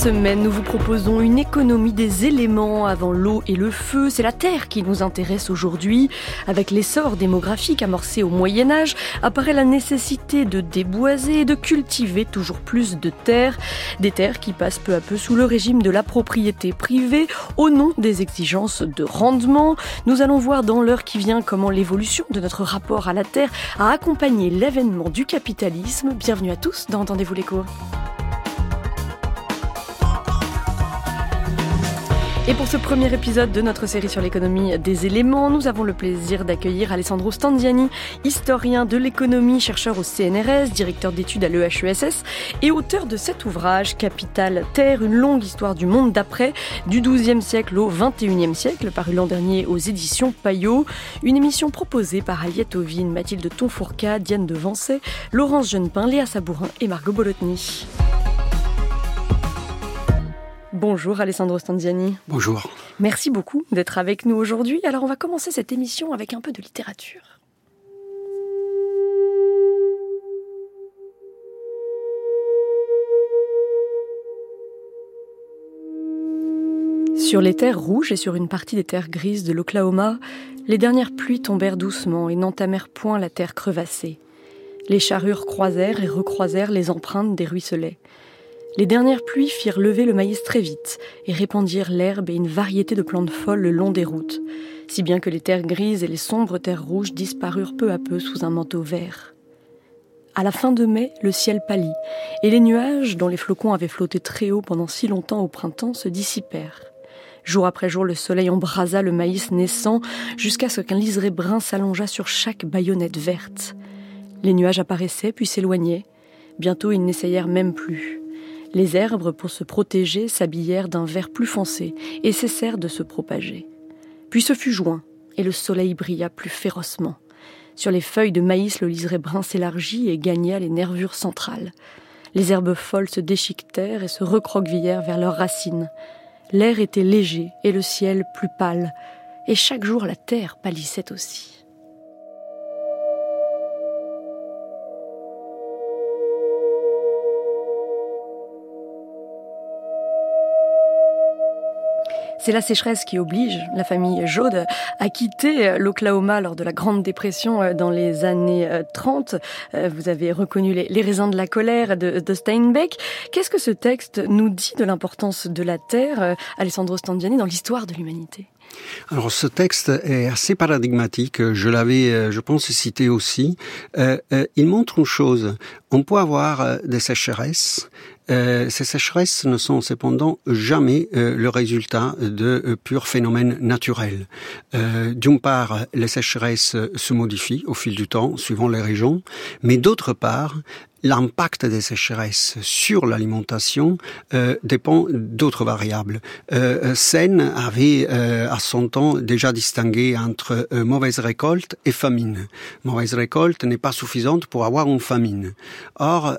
Semaine, nous vous proposons une économie des éléments avant l'eau et le feu. C'est la terre qui nous intéresse aujourd'hui. Avec l'essor démographique amorcé au Moyen Âge, apparaît la nécessité de déboiser et de cultiver toujours plus de terres. Des terres qui passent peu à peu sous le régime de la propriété privée au nom des exigences de rendement. Nous allons voir dans l'heure qui vient comment l'évolution de notre rapport à la terre a accompagné l'avènement du capitalisme. Bienvenue à tous dans Entendez-vous l'écho. Et pour ce premier épisode de notre série sur l'économie des éléments, nous avons le plaisir d'accueillir Alessandro Standiani, historien de l'économie, chercheur au CNRS, directeur d'études à l'EHESS et auteur de cet ouvrage Capital Terre, une longue histoire du monde d'après, du XIIe siècle au XXIe siècle, paru l'an dernier aux éditions Payot. Une émission proposée par Aliette Ovine, Mathilde Tonfourca, Diane de Vancey, Laurence Jeunepin, Léa Sabourin et Margot Bolotny. Bonjour Alessandro Stanziani. Bonjour. Merci beaucoup d'être avec nous aujourd'hui. Alors on va commencer cette émission avec un peu de littérature. Sur les terres rouges et sur une partie des terres grises de l'Oklahoma, les dernières pluies tombèrent doucement et n'entamèrent point la terre crevassée. Les charrures croisèrent et recroisèrent les empreintes des ruisselets. Les dernières pluies firent lever le maïs très vite et répandirent l'herbe et une variété de plantes folles le long des routes, si bien que les terres grises et les sombres terres rouges disparurent peu à peu sous un manteau vert. À la fin de mai, le ciel pâlit, et les nuages, dont les flocons avaient flotté très haut pendant si longtemps au printemps, se dissipèrent. Jour après jour, le soleil embrasa le maïs naissant jusqu'à ce qu'un liseré brun s'allongeât sur chaque baïonnette verte. Les nuages apparaissaient puis s'éloignaient. Bientôt, ils n'essayèrent même plus. Les herbes, pour se protéger, s'habillèrent d'un vert plus foncé et cessèrent de se propager. Puis ce fut juin, et le soleil brilla plus férocement. Sur les feuilles de maïs, le liseré brun s'élargit et gagna les nervures centrales. Les herbes folles se déchiquetèrent et se recroquevillèrent vers leurs racines. L'air était léger et le ciel plus pâle, et chaque jour la terre pâlissait aussi. C'est la sécheresse qui oblige la famille Jaude à quitter l'Oklahoma lors de la Grande Dépression euh, dans les années 30. Euh, vous avez reconnu les, raisins de la colère de, Steinbeck. Qu'est-ce que ce texte nous dit de l'importance de la terre, euh, Alessandro Standiani, dans l'histoire de l'humanité? Alors ce texte est assez paradigmatique, je l'avais, je pense, cité aussi. il montre une chose, on peut avoir des sécheresses, euh, ces sécheresses ne sont cependant jamais euh, le résultat de euh, purs phénomènes naturels. D'une part, les sécheresses se modifient au fil du temps, suivant les régions, mais d'autre part, l'impact des sécheresses sur l'alimentation euh, dépend d'autres variables. Euh, Sen avait à son temps déjà distingué entre mauvaise récolte et famine. Mauvaise récolte n'est pas suffisante pour avoir une famine. Or,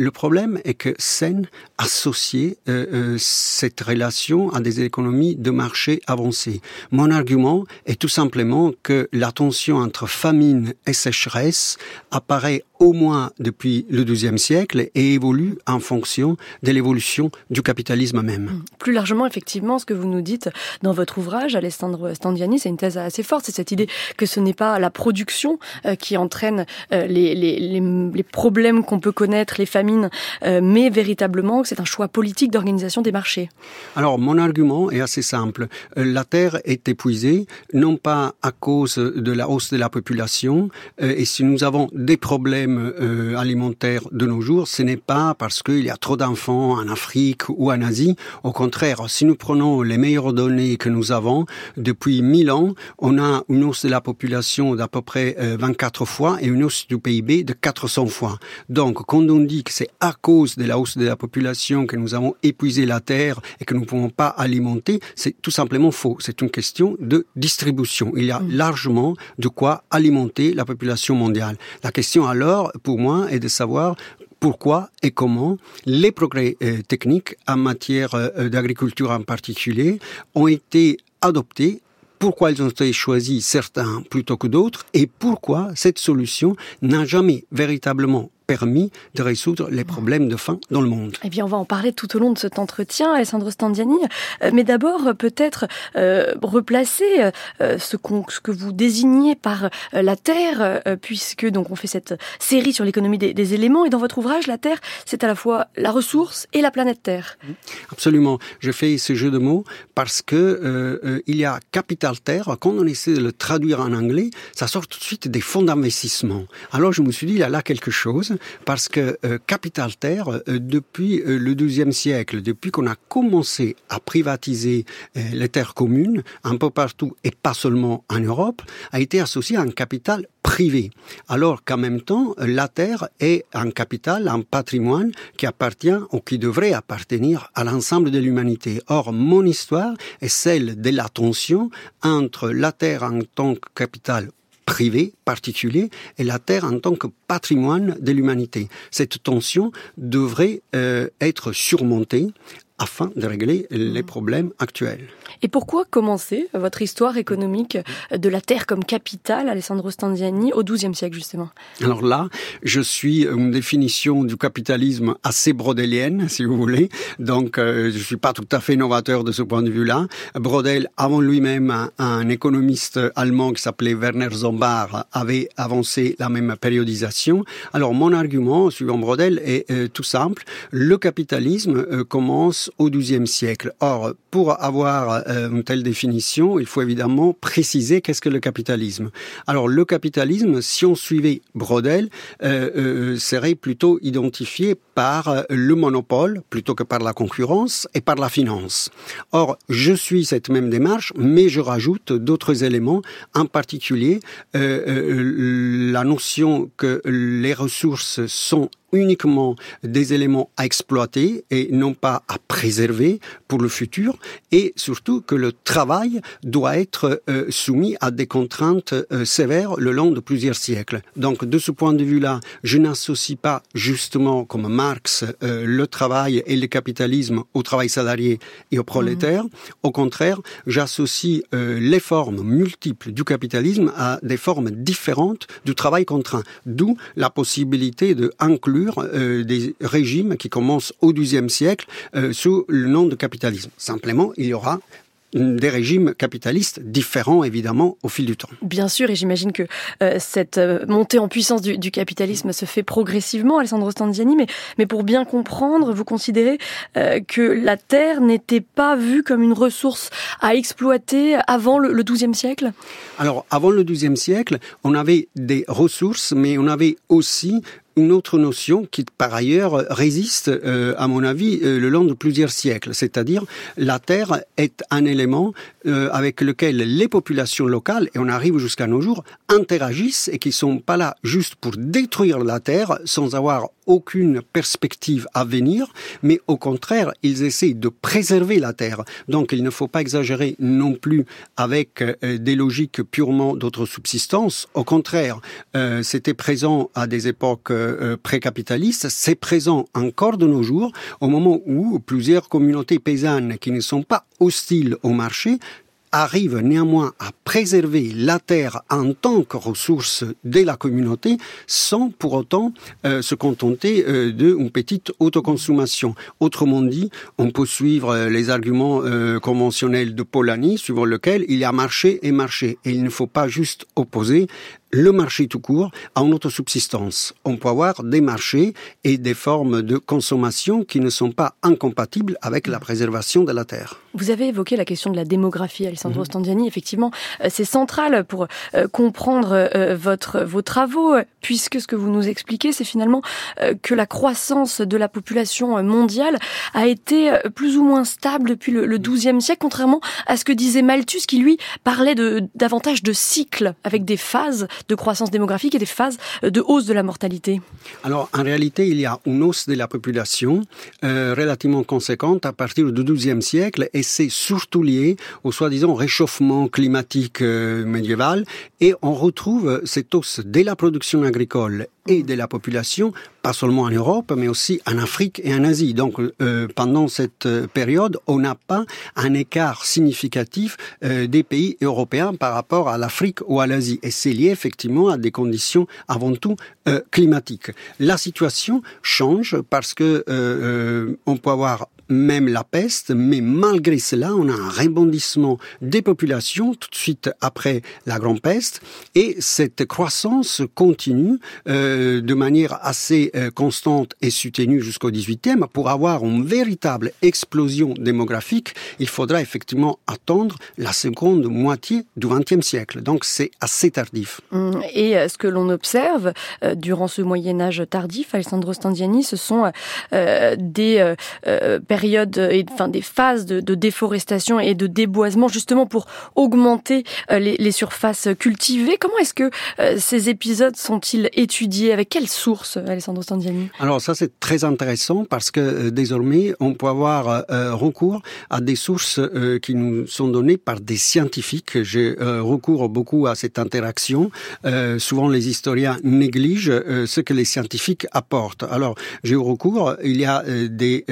le problème est que Sen associait euh, euh, cette relation à des économies de marché avancées. Mon argument est tout simplement que la tension entre famine et sécheresse apparaît au moins depuis le XIIe siècle et évolue en fonction de l'évolution du capitalisme même. Mmh. Plus largement, effectivement, ce que vous nous dites dans votre ouvrage, Alessandro Standiani, c'est une thèse assez forte, c'est cette idée que ce n'est pas la production euh, qui entraîne les, les, les problèmes qu'on peut connaître, les familles euh, mais véritablement c'est un choix politique d'organisation des marchés. Alors mon argument est assez simple. Euh, la terre est épuisée, non pas à cause de la hausse de la population, euh, et si nous avons des problèmes alimentaires de nos jours, ce n'est pas parce qu'il y a trop d'enfants en Afrique ou en Asie. Au contraire, si nous prenons les meilleures données que nous avons, depuis 1000 ans, on a une hausse de la population d'à peu près 24 fois et une hausse du PIB de 400 fois. Donc, quand on dit que c'est à cause de la hausse de la population que nous avons épuisé la terre et que nous ne pouvons pas alimenter, c'est tout simplement faux. C'est une question de distribution. Il y a mm. largement de quoi alimenter la population mondiale. La question alors, pour moi, est de savoir pourquoi et comment les progrès techniques en matière d'agriculture en particulier ont été adoptés pourquoi ils ont été choisis certains plutôt que d'autres et pourquoi cette solution n'a jamais véritablement permis de résoudre les problèmes de faim dans le monde. Eh bien, on va en parler tout au long de cet entretien, Alessandro Standiani. Euh, mais d'abord, peut-être euh, replacer euh, ce, ce, que vous désignez par la Terre, puisque donc on fait cette série sur l'économie des, des, éléments. Et dans votre ouvrage, la Terre, c'est à la fois la ressource et la planète Terre. Absolument. Je fais ce jeu de mots parce que il y a capital Terre. Quand on essaie de le traduire en anglais, ça sort tout de suite des fonds d'investissement. Alors je me suis dit, il y a là quelque chose parce que euh, Capital Terre, euh, depuis euh, le XIIe siècle, depuis qu'on a commencé à privatiser les terres communes un peu partout et pas seulement en Europe, a été associé à un capital privé, alors qu'en même temps, la terre est un capital, un patrimoine qui appartient ou qui devrait appartenir à l'ensemble de l'humanité. Or, mon histoire est celle de la tension entre la terre en tant que capital privé, particulier, et la Terre en tant que patrimoine de l'humanité. Cette tension devrait euh, être surmontée afin de régler les problèmes actuels. Et pourquoi commencer votre histoire économique de la Terre comme capitale, Alessandro Stanziani, au XIIe siècle justement? Alors là, je suis une définition du capitalisme assez brodelienne, si vous voulez. Donc, euh, je suis pas tout à fait novateur de ce point de vue-là. Brodel, avant lui-même, un, économiste allemand qui s'appelait Werner Zombart, avait avancé la même périodisation. Alors, mon argument, suivant Brodel, est euh, tout simple. Le capitalisme euh, commence au XIIe siècle. Or, pour avoir euh, une telle définition, il faut évidemment préciser qu'est-ce que le capitalisme. Alors, le capitalisme, si on suivait Brodel, euh, euh, serait plutôt identifié par le monopole plutôt que par la concurrence et par la finance. Or, je suis cette même démarche, mais je rajoute d'autres éléments, en particulier la notion que les ressources sont uniquement des éléments à exploiter et non pas à préserver pour le futur et surtout que le travail doit être euh, soumis à des contraintes euh, sévères le long de plusieurs siècles. Donc de ce point de vue-là, je n'associe pas justement comme Marx euh, le travail et le capitalisme au travail salarié et au prolétaire. Mmh. Au contraire, j'associe les formes multiples du capitalisme à des formes différentes du travail contraint, d'où la possibilité de inclure euh, des régimes qui commencent au XIIe siècle euh, sous le nom de capitalisme. Simplement, il y aura des régimes capitalistes différents évidemment au fil du temps. Bien sûr, et j'imagine que euh, cette euh, montée en puissance du, du, capitalisme se fait progressivement, Alessandro Stanziani, mais, mais pour bien comprendre, vous considérez euh, que la terre n'était pas vue comme une ressource à exploiter avant le XIIe siècle? Alors, avant le XIIe siècle, on avait des ressources, mais on avait aussi une autre notion qui, par ailleurs, résiste, euh, à mon avis, euh, le long de plusieurs siècles. C'est-à-dire, la terre est un élément euh, avec lequel les populations locales, et on arrive jusqu'à nos jours, interagissent et qui sont pas là juste pour détruire la terre sans avoir aucune perspective à venir, mais au contraire, ils essaient de préserver la terre. Donc, il ne faut pas exagérer non plus avec des logiques purement d'autre subsistance. Au contraire, c'était présent à des époques euh, précapitaliste, c'est présent encore de nos jours au moment où plusieurs communautés paysannes qui ne sont pas hostiles au marché arrivent néanmoins à préserver la terre en tant que ressource de la communauté sans pour autant euh, se contenter euh, d'une petite autoconsommation. Autrement dit, on peut suivre euh, les arguments conventionnels de Polanyi suivant lequel il y a marché et marché et il ne faut pas juste opposer le marché tout court a une autosubsistance. On peut avoir des marchés et des formes de consommation qui ne sont pas incompatibles avec la préservation de la terre. Vous avez évoqué la question de la démographie, Alessandro mmh. Standiani. Effectivement, euh, c'est central pour euh, comprendre euh, votre, vos travaux, puisque ce que vous nous expliquez, c'est finalement que la croissance de la population mondiale a été plus ou moins stable depuis le, XIIe siècle, contrairement à ce que disait Malthus, qui lui parlait de, davantage de cycles, avec des phases de croissance démographique et des phases de hausse de la mortalité. Alors, en réalité, il y a une hausse de la population euh, relativement conséquente à partir du XIIe siècle et c'est surtout lié au soi-disant réchauffement climatique euh, médiéval. Et on retrouve cette hausse dès la production agricole et de la population, pas seulement en Europe, mais aussi en Afrique et en Asie. Donc euh, pendant cette euh, période, on n'a pas un écart significatif euh, des pays européens par rapport à l'Afrique ou à l'Asie. Et c'est lié effectivement à des conditions avant tout climatiques. La situation change parce que on peut avoir même la peste, mais malgré cela, on a un rebondissement des populations tout de suite après la grande peste, et cette croissance continue euh, de manière assez euh, constante et soutenue jusqu'au 18e. Pour avoir une véritable explosion démographique, il faudra effectivement attendre la seconde moitié du 20e siècle. Donc c'est assez tardif. Hum, et euh, ce que l'on observe durant ce Moyen Âge tardif, Alessandro Standiani, ce sont des périodes et enfin des phases de, déforestation et de déboisement justement pour augmenter euh, les, surfaces cultivées. Comment est-ce que euh, ces épisodes sont-ils étudiés? Avec quelles sources, Alessandro Standiani Alors ça c'est très intéressant parce que euh, désormais on peut avoir recours à des sources qui nous sont données par des scientifiques. J'ai recours beaucoup à cette interaction. souvent les historiens négligent ce que les scientifiques apportent. Alors j'ai recours, il y a des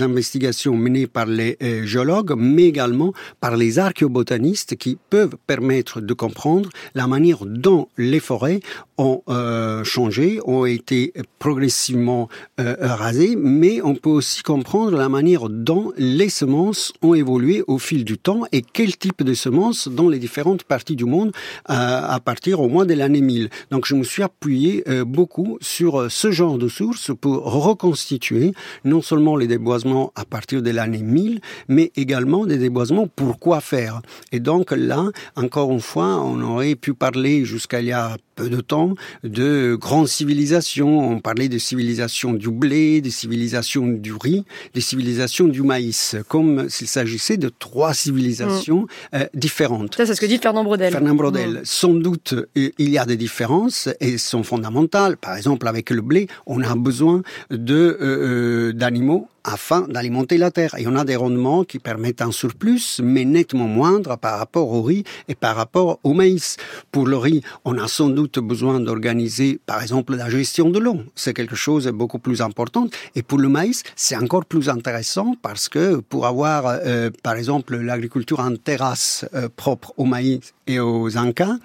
investigations menées par les euh, géologues, mais également par les archéobotanistes qui peuvent permettre de comprendre la manière dont les forêts ont euh, changé, ont été progressivement euh, rasées, mais on peut aussi comprendre la manière dont les semences ont évolué au fil du temps et quel type de semences dans les différentes parties du monde à partir au moins de l'année 1000. Donc je me suis appuyé beaucoup sur ce genre de sources pour reconstituer non seulement les déboisements à partir de l'année 1000, mais également des déboisements. Pourquoi faire Et donc là, encore une fois, on aurait pu parler jusqu'à il y a peu de temps de grandes civilisations. On parlait de civilisations du blé, de civilisations du riz, de civilisations du maïs, comme s'il s'agissait de trois civilisations mm. euh, différentes. Ça, c'est ce que dit Fernand Brodel. Fernand Brodel. Mm. Sans doute, il y a des différences et sont fondamentales. Par exemple, avec le blé, on a besoin de euh, euh, d'animaux afin d'alimenter la terre. Et on a des rendements qui permettent un surplus, mais nettement moindre par rapport au riz et par rapport au maïs. Pour le riz, on a sans doute besoin d'organiser, par exemple, la gestion de l'eau. C'est quelque chose de beaucoup plus important. Et pour le maïs, c'est encore plus intéressant parce que pour avoir, euh, par exemple, l'agriculture en terrasse euh, propre au maïs et aux Incas,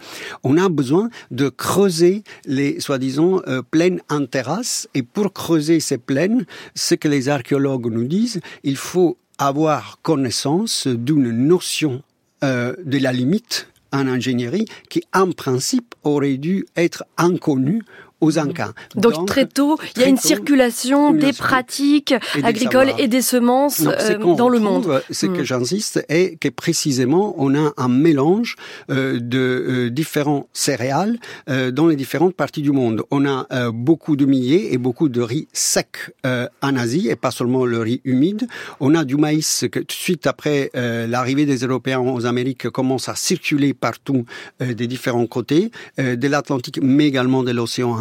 on a besoin de creuser les, soi-disant, euh, plaines en terrasse. Et pour creuser ces plaines, ce que les archéologues nous disent, il faut avoir connaissance d'une notion euh, de la limite en ingénierie qui, en principe, aurait dû être inconnue aux Incas. Donc, très tôt, il y a une circulation des pratiques agricoles et des semences euh, dans le monde. Ce que hmm. j'insiste est que précisément on a un mélange euh, de euh, différents céréales dans les différentes parties du monde. On a beaucoup de millet et beaucoup de riz sec en Asie et pas seulement le riz humide. On a du maïs que tout de suite après l'arrivée des Européens aux Amériques commence à circuler partout des différents côtés de l'Atlantique mais également de l'océan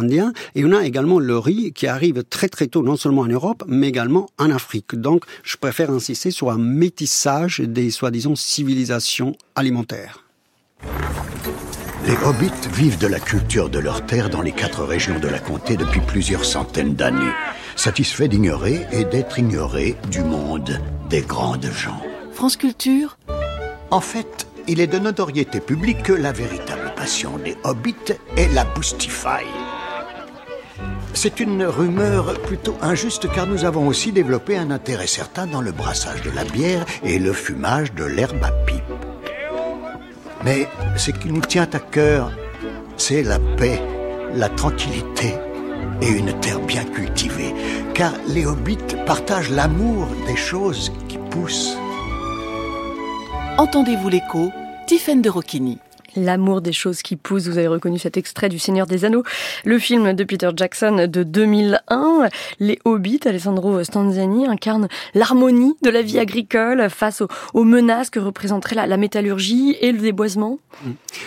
et on a également le riz qui arrive très très tôt, non seulement en Europe, mais également en Afrique. Donc, je préfère insister sur un métissage des soi-disant civilisations alimentaires. Les hobbits vivent de la culture de leur terre dans les quatre régions de la comté depuis plusieurs centaines d'années, satisfaits d'ignorer et d'être ignorés du monde des grandes gens. France Culture En fait, il est de notoriété publique que la véritable passion des hobbits est la boostify. C'est une rumeur plutôt injuste car nous avons aussi développé un intérêt certain dans le brassage de la bière et le fumage de l'herbe à pipe. Mais ce qui nous tient à cœur, c'est la paix, la tranquillité et une terre bien cultivée. Car les hobbits partagent l'amour des choses qui poussent. Entendez-vous l'écho Tiffaine de Rocchini. L'amour des choses qui poussent. Vous avez reconnu cet extrait du Seigneur des Anneaux, le film de Peter Jackson de 2001. Les Hobbits, Alessandro Stanziani incarne l'harmonie de la vie agricole face aux, menaces que représenterait la, métallurgie et le déboisement.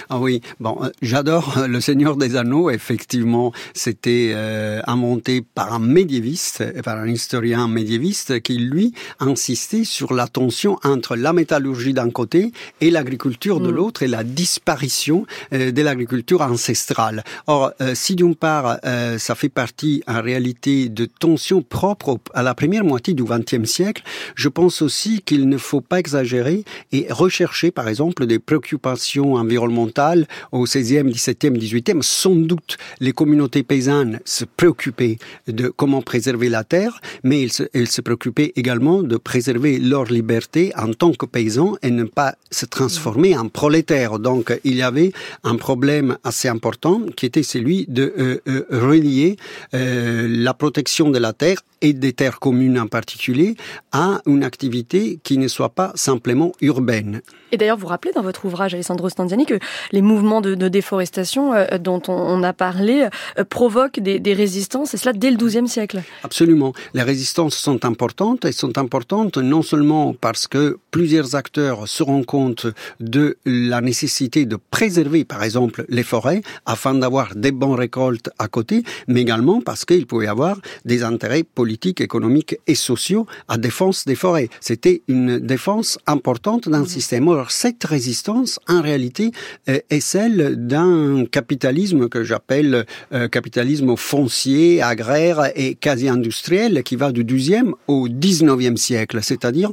Ah oui, bon, euh, j'adore euh, le Seigneur des Anneaux. Effectivement, c'était euh, inventé par un médiéviste, par un historien médiéviste qui lui insistait sur la tension entre la métallurgie d'un côté et l'agriculture de mm. l'autre et la disparition disparition de l'agriculture ancestrale. Or, si d'une part, ça fait partie en réalité de tensions propres à la première moitié du XXe siècle, je pense aussi qu'il ne faut pas exagérer et rechercher, par exemple, des préoccupations environnementales au XVIe, XVIIe, XVIIIe. Sans doute, les communautés paysannes se préoccupaient de comment préserver la terre, mais elles se, elles se préoccupaient également de préserver leur liberté en tant que paysans et ne pas se transformer en prolétaires. Donc, il y avait un problème assez important qui était celui de euh, euh, relier euh, la protection de la terre et des terres communes en particulier à une activité qui ne soit pas simplement urbaine. Et d'ailleurs, vous rappelez dans votre ouvrage, Alessandro Stanziani, que les mouvements de, de déforestation euh, dont on, on, a parlé euh, provoquent des, des, résistances, et cela dès le XIIe siècle. Absolument. Les résistances sont importantes, elles sont importantes non seulement parce que plusieurs acteurs se rendent compte de la nécessité de préserver, par exemple, les forêts, afin d'avoir des bonnes récoltes à côté, mais également parce qu'il pouvait y avoir des intérêts politiques, économiques et sociaux à défense des forêts. C'était une défense importante d'un mmh. système. Alors cette résistance, en réalité, euh, est celle d'un capitalisme que j'appelle euh, capitalisme foncier, agraire et quasi industriel qui va du 12e au 19e siècle. C'est-à-dire,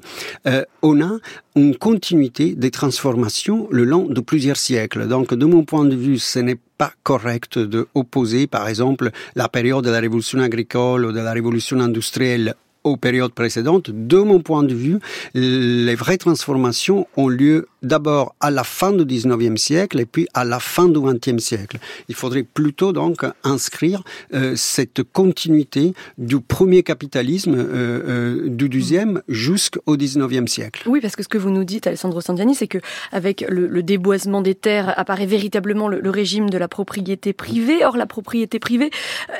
euh, on a une continuité des transformations le long de plusieurs siècles. Donc, de mon point de vue, ce n'est pas correct de opposer, par exemple, la période de la révolution agricole ou de la révolution industrielle aux périodes précédentes. De mon point de vue, les vraies transformations ont lieu d'abord à la fin du 19e siècle et puis à la fin du 20e siècle. Il faudrait plutôt donc inscrire euh, cette continuité du premier capitalisme euh, euh, du 12e jusqu'au 19e siècle. Oui, parce que ce que vous nous dites, Alessandro Sandiani, c'est que avec le, le, déboisement des terres apparaît véritablement le, le, régime de la propriété privée. Or, la propriété privée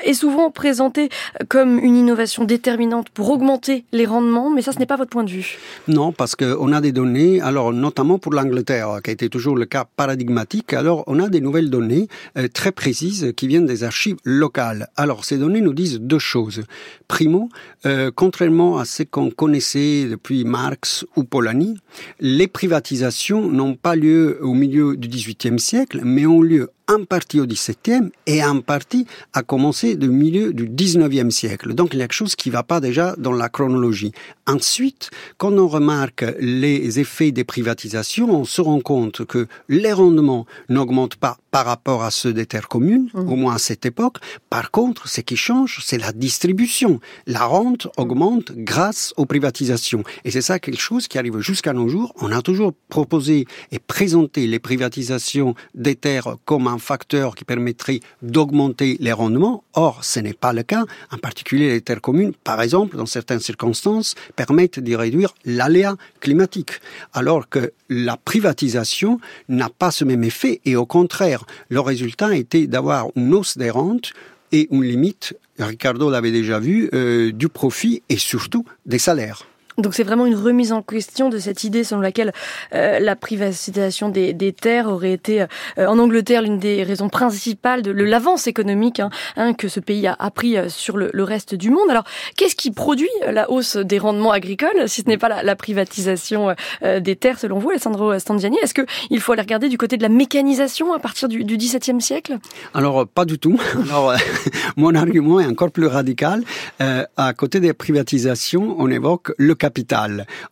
est souvent présentée comme une innovation déterminante pour augmenter les rendements, mais ça, ce n'est pas votre point de vue. Non, parce qu'on a des données, alors notamment pour l'Angleterre, qui a été toujours le cas paradigmatique, alors on a des nouvelles données euh, très précises qui viennent des archives locales. Alors ces données nous disent deux choses. Primo, euh, contrairement à ce qu'on connaissait depuis Marx ou Polanyi, les privatisations n'ont pas lieu au milieu du XVIIIe siècle, mais ont lieu en partie au XVIIe et en partie à commencer du milieu du XIXe siècle. Donc il y a quelque chose qui ne va pas déjà dans la chronologie. Ensuite, quand on remarque les effets des privatisations, on se rend compte que les rendements n'augmentent pas par rapport à ceux des terres communes, mmh. au moins à cette époque. Par contre, ce qui change, c'est la distribution. La rente augmente grâce aux privatisations. Et c'est ça quelque chose qui arrive jusqu'à nos jours. On a toujours proposé et présenté les privatisations des terres comme un facteur qui permettrait d'augmenter les rendements. Or, ce n'est pas le cas. En particulier, les terres communes, par exemple, dans certaines circonstances, permettent de réduire l'aléa climatique. Alors que la privatisation n'a pas ce même effet et au contraire, le résultat était d'avoir une hausse des rentes et une limite, Ricardo l'avait déjà vu, euh, du profit et surtout des salaires. Donc c'est vraiment une remise en question de cette idée selon laquelle euh, la privatisation des, des, terres aurait été euh, en Angleterre l'une des raisons principales de l'avance économique hein, hein, que ce pays a, a pris euh, sur le, le, reste du monde. Alors qu'est-ce qui produit la hausse des rendements agricoles si ce n'est pas la, la privatisation euh, des terres selon vous, Alessandro Standiani Est-ce qu'il faut aller regarder du côté de la mécanisation à partir du, du XVIIe siècle? Alors pas du tout. Alors mon argument est encore plus radical. à côté des privatisations, on évoque le capital.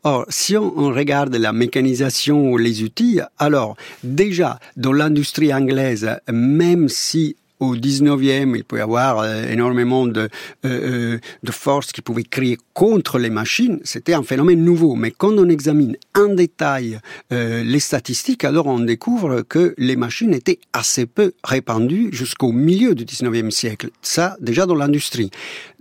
Or, si on, regarde la mécanisation ou les outils, alors déjà dans l'industrie anglaise, même si au 19e, il peut y avoir euh, énormément de, euh, euh, de forces qui pouvaient créer contre les machines. C'était un phénomène nouveau. Mais quand on examine en détail les statistiques, alors on découvre que les machines étaient assez peu répandues jusqu'au milieu du 19e siècle. Ça, déjà dans l'industrie.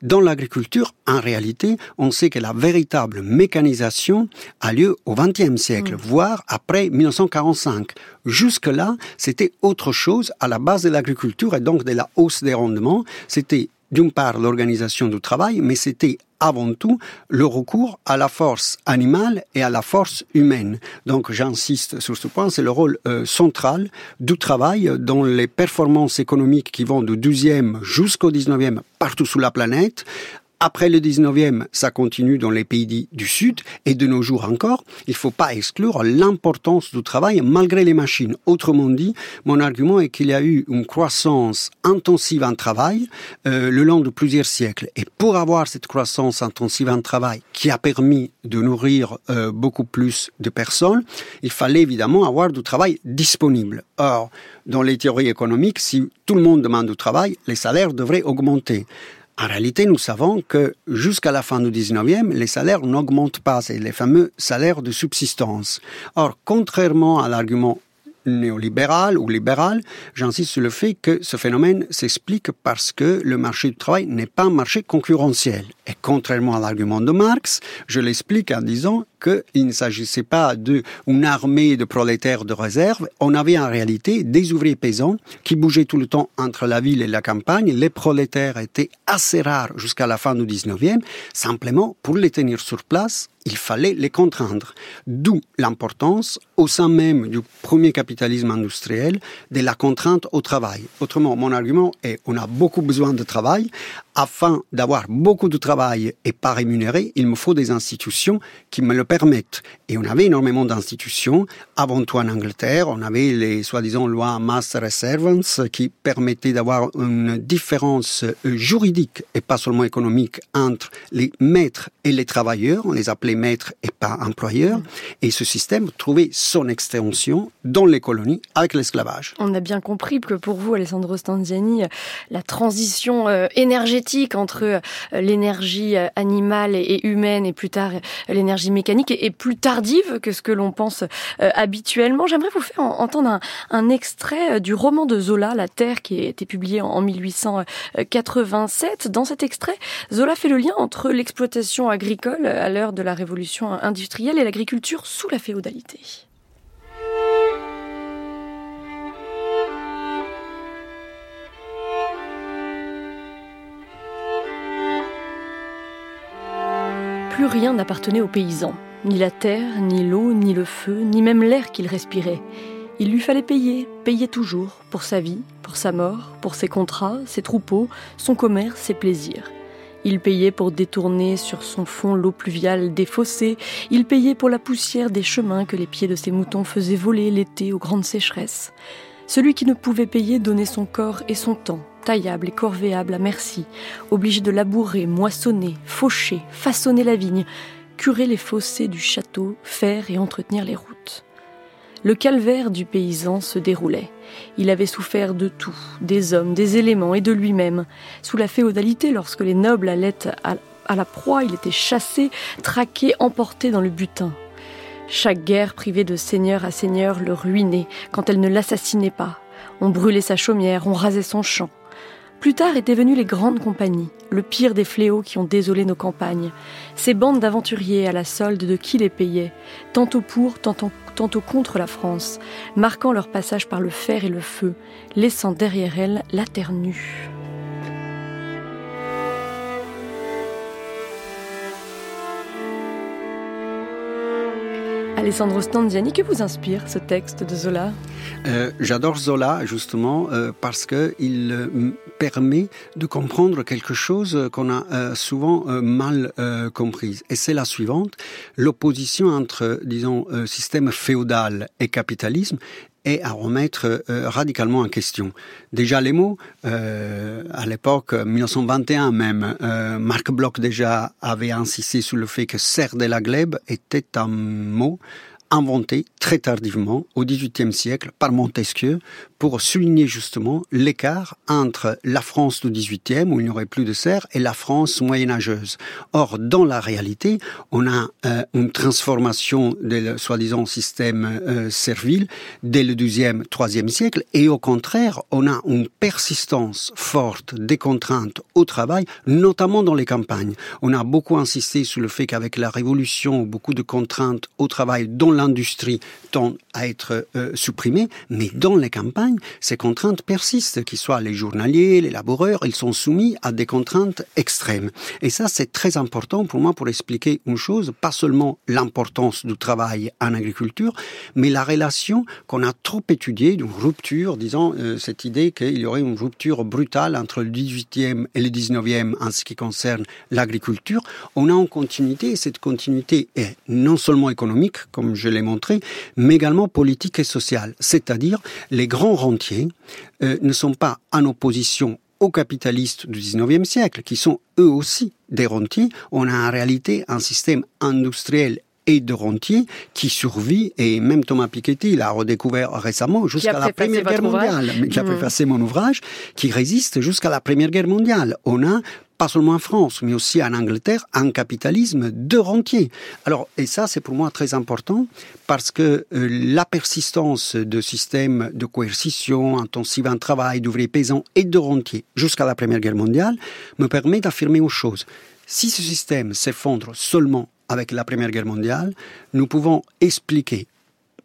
Dans l'agriculture, en réalité, on sait que la véritable mécanisation a lieu au 20e siècle, mmh. voire après 1945. Jusque-là, c'était autre chose à la base de l'agriculture et donc de la hausse des rendements. C'était d'une part l'organisation du travail, mais c'était avant tout le recours à la force animale et à la force humaine. Donc j'insiste sur ce point, c'est le rôle euh, central du travail dans les performances économiques qui vont du 12e jusqu'au 19e partout sur la planète Après le 19e, ça continue dans les pays du Sud et de nos jours encore. Il ne faut pas exclure l'importance du travail malgré les machines. Autrement dit, mon argument est qu'il y a eu une croissance intensive en travail euh, le long de plusieurs siècles. Et pour avoir cette croissance intensive en travail qui a permis de nourrir euh, beaucoup plus de personnes, il fallait évidemment avoir du travail disponible. Or, dans les théories économiques, si tout le monde demande du travail, les salaires devraient augmenter. En réalité, nous savons que jusqu'à la fin du 19e, les salaires n'augmentent pas, c'est les fameux salaires de subsistance. Or, contrairement à l'argument néolibéral ou libéral, j'insiste sur le fait que ce phénomène s'explique parce que le marché du travail n'est pas un marché concurrentiel. Et contrairement à l'argument de Marx, je l'explique en disant qu'il ne s'agissait pas d'une armée de prolétaires de réserve, on avait en réalité des ouvriers paysans qui bougeaient tout le temps entre la ville et la campagne. Les prolétaires étaient assez rares jusqu'à la fin du 19e. Simplement, pour les tenir sur place, il fallait les contraindre. D'où l'importance, au sein même du premier capitalisme industriel, de la contrainte au travail. Autrement, mon argument est on a beaucoup besoin de travail. Afin d'avoir beaucoup de travail et pas rémunéré, il me faut des institutions qui me le permettent. Et on avait énormément d'institutions. Avant tout en Angleterre, on avait les soi-disant lois Master et Servants qui permettaient d'avoir une différence juridique et pas seulement économique entre les maîtres et les travailleurs. On les appelait maîtres et pas employeurs. Et ce système trouvait son extension dans les colonies avec l'esclavage. On a bien compris que pour vous, Alessandro Stanziani, la transition euh, entre euh, l'énergie euh, animale et humaine et plus tard l'énergie mécanique est plus tardive que ce que l'on pense habituellement. J'aimerais vous faire entendre un, extrait du roman de Zola, La Terre, qui a été publié en 1887. Dans cet extrait, Zola fait le lien entre l'exploitation agricole à l'heure de la révolution industrielle et l'agriculture sous la féodalité. Plus rien n'appartenait aux paysans, ni la terre, ni l'eau, ni le feu, ni même l'air qu'ils respiraient. Il lui fallait payer, payer toujours, pour sa vie, pour sa mort, pour ses contrats, ses troupeaux, son commerce, ses plaisirs. Il payait pour détourner sur son fond l'eau pluviale des fossés, il payait pour la poussière des chemins que les pieds de ses moutons faisaient voler l'été aux grandes sécheresses. Celui qui ne pouvait payer donnait son corps et son temps, taillable et corvéable à merci, obligé de labourer, moissonner, faucher, façonner la vigne, curer les fossés du château, faire et entretenir les routes. Le calvaire du paysan se déroulait. Il avait souffert de tout, des hommes, des éléments et de lui-même. Sous la féodalité, lorsque les nobles allaient à la proie, il était chassé, traqué, emporté dans le butin. Chaque guerre privée de seigneur à seigneur le ruinait quand elle ne l'assassinait pas. On brûlait sa chaumière, on rasait son champ. Plus tard étaient venues les grandes compagnies, le pire des fléaux qui ont désolé nos campagnes. Ces bandes d'aventuriers à la solde de qui les payait, tantôt pour, tantôt, contre la France, marquant leur passage par le fer et le feu, laissant derrière elles la terre nue. Alessandro Stanziani, que vous inspire ce texte de Zola? Euh, J'adore Zola justement euh, parce qu'il euh, permet de comprendre quelque chose qu'on a souvent mal comprise. Et c'est la suivante, l'opposition entre, disons, système féodal et capitalisme est à remettre radicalement en question. Déjà les mots, à l'époque 1921 même, Marc Bloch déjà avait insisté sur le fait que serre de la glèbe était un mot inventé très tardivement, au XVIIIe siècle, par Montesquieu, pour souligner justement l'écart entre la France du XVIIIe, où il n'y aurait plus de serre, et la France moyenâgeuse. Or, dans la réalité, on a euh, une transformation du soi-disant système euh, servile dès le XIIe, IIIe siècle, et au contraire, on a une persistance forte des contraintes au travail, notamment dans les campagnes. On a beaucoup insisté sur le fait qu'avec la Révolution, beaucoup de contraintes au travail, dont l'industrie tendent à être euh, supprimées, mais dans les campagnes, ces contraintes persistent, qu'ils soient les journaliers, les laboureurs, ils sont soumis à des contraintes extrêmes. Et ça, c'est très important pour moi pour expliquer une chose, pas seulement l'importance du travail en agriculture, mais la relation qu'on a trop étudiée d'une rupture, disons, euh, cette idée qu'il y aurait une rupture brutale entre le 18e et le 19e en ce qui concerne l'agriculture. On a en continuité, et cette continuité est non seulement économique, comme je l'ai montré, mais également politique et sociale. C'est-à-dire, les grands rentiers euh, ne sont pas en opposition aux capitalistes du 19e siècle, qui sont eux aussi des rentiers. On a en réalité un système industriel et de rentiers qui survit, et même Thomas Piketty l'a redécouvert récemment, jusqu'à la Première Guerre mondiale, qui a préfacé mon ouvrage, qui résiste jusqu'à la Première Guerre mondiale. On a pas seulement en France, mais aussi en Angleterre, un capitalisme de rentiers. Alors, et ça, c'est pour moi très important parce que euh, la persistance de systèmes de coercition intensive en travail d'ouvriers paysans et de rentiers jusqu'à la Première Guerre mondiale me permet d'affirmer une chose. Si ce système s'effondre seulement avec la Première Guerre mondiale, nous pouvons expliquer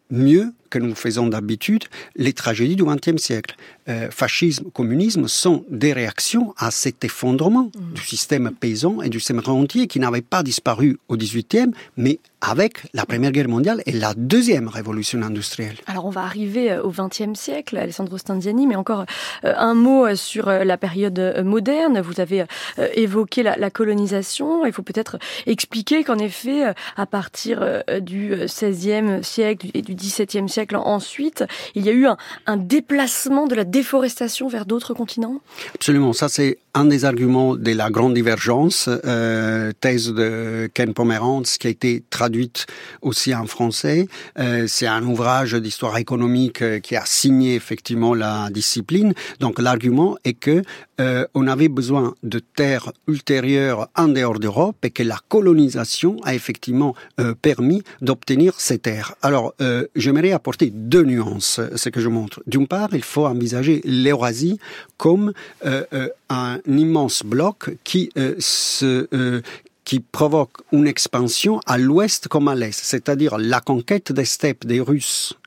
mieux que nous faisons d'habitude les tragédies du XXe siècle. Euh, fascisme, communisme sont des réactions à cet effondrement mm. du système paysan et du système rentier qui n'avait pas disparu au XVIIIe, mais avec la Première Guerre mondiale et la Deuxième Révolution industrielle. Alors on va arriver euh, au XXe siècle, Alessandro Stanziani, mais encore euh, un mot sur la période moderne. Vous avez évoqué la, colonisation. Il faut peut-être expliquer qu'en effet, à partir du XVIe siècle et du XVIIe siècle ensuite, il y a eu un, un déplacement de la déforestation vers d'autres continents? Absolument, ça c'est un des arguments de la grande divergence, euh, thèse de Ken Pomerantz qui a été traduite aussi en français. Euh, c'est un ouvrage d'histoire économique euh, qui a signé effectivement la discipline. Donc l'argument est que euh, on avait besoin de terres ultérieures en dehors d'Europe et que la colonisation a effectivement euh, permis d'obtenir ces terres. Alors j'aimerais apporter deux nuances, ce que je montre. D'une part, il faut envisager l'Eurasie comme euh, euh, un immense bloc qui euh, se qui provoque une expansion à l'ouest comme à l'est, c'est-à-dire la conquête des steppes des Russes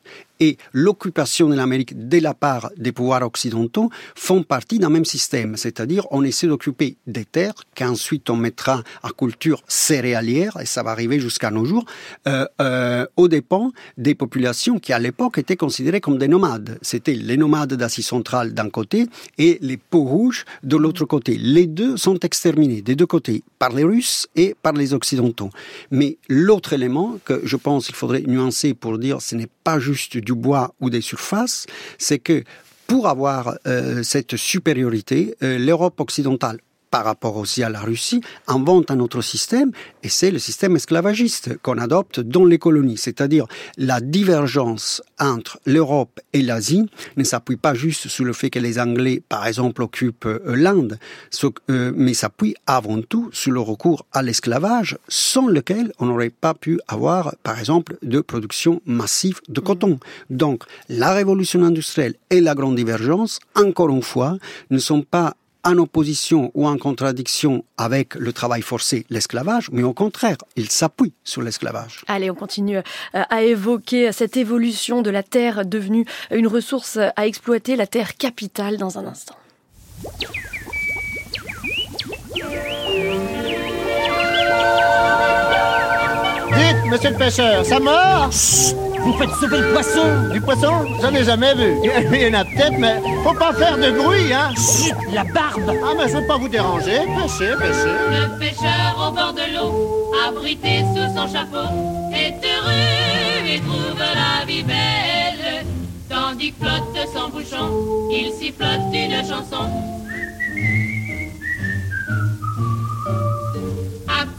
et l'occupation de l'Amérique de la part des pouvoirs occidentaux font partie d'un même système, c'est-à-dire on essaie d'occuper des terres qu'ensuite on mettra à culture céréalière, et ça va arriver jusqu'à nos jours, euh, euh, aux dépens des populations qui à l'époque étaient considérées comme des nomades. C'était les nomades d'Asie centrale d'un côté et les peaux rouges de l'autre côté. Les deux sont exterminés des deux côtés, par les Russes et par les Occidentaux. Mais l'autre élément que je pense qu'il faudrait nuancer pour dire ce n'est pas juste du bois ou des surfaces, c'est que pour avoir euh, cette supériorité, euh, l'Europe occidentale par rapport aussi à la Russie, invente un autre système, et c'est le système esclavagiste qu'on adopte dans les colonies. C'est-à-dire la divergence entre l'Europe et l'Asie ne s'appuie pas juste sur le fait que les Anglais, par exemple, occupent euh, l'Inde, euh, mais s'appuie avant tout sur le recours à l'esclavage, sans lequel on n'aurait pas pu avoir, par exemple, de production massive de coton. Donc, la révolution industrielle et la grande divergence, encore une fois, ne sont pas en opposition ou en contradiction avec le travail forcé, l'esclavage, mais au contraire, il s'appuie sur l'esclavage. Allez, on continue euh, à évoquer cette évolution de la terre devenue une ressource à exploiter, la terre capitale dans un instant. Dites, monsieur le pêcheur, ça mord Vous faites sauver le poisson Du poisson J'en ai jamais vu. Il y en a peut-être, mais faut pas faire de bruit, hein Chut, la barbe Ah, mais je veux pas vous déranger. Pêchez, pêchez. Le pêcheur au bord de l'eau, abrité sous son chapeau, est heureux et trouve la vie belle. Tandis que flotte son bouchon, il sifflote une chanson.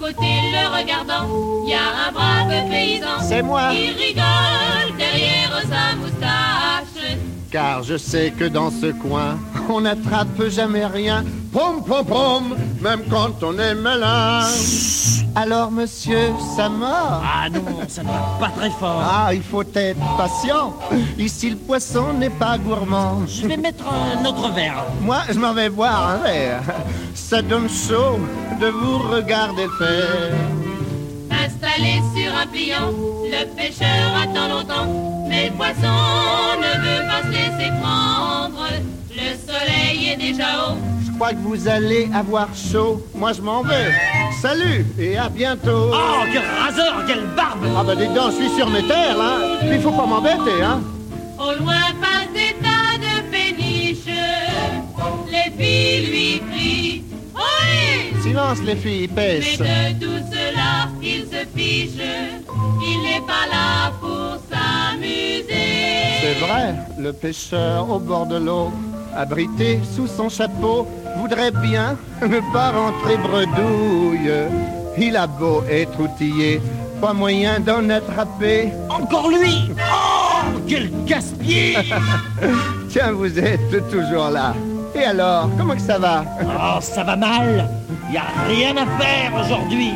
Côté le regardant, il y a un brave paysan. C'est moi. Qui rigole derrière sa moustache. Car je sais que dans ce coin, on n'attrape jamais rien. Pom pom pom, même quand on est malin. Alors monsieur, ça mord Ah non, ça ne va pas très fort. Ah, il faut être patient. Ici, le poisson n'est pas gourmand. Je vais mettre un autre verre. Moi, je m'en vais boire un verre. Ça donne chaud de vous regarder faire. Installé sur un pliant, le pêcheur attend longtemps, mais le poisson ne veut pas se laisser prendre. Le soleil est déjà haut. Je crois que vous allez avoir chaud. Moi, je m'en vais. Salut et à bientôt. Oh, quel raseur, quelle barbe Ah bah dis donc, je suis sur mes terres, là. Il faut pas m'embêter, hein. Au loin passent des tas de péniches. Les filles lui crient Oui Silence, les filles, Mais pêche. de tout cela, fiche. Il n'est pas là pour s'amuser. C'est vrai, le pêcheur au bord de l'eau, abrité sous son chapeau, voudrait bien ne pas rentrer bredouille. Il a beau être outillé, pas moyen d'en attraper. Encore lui Oh, quel casse-pied Tiens, vous êtes toujours là. Et alors, comment que ça va Oh, ça va mal Y a rien à faire aujourd'hui.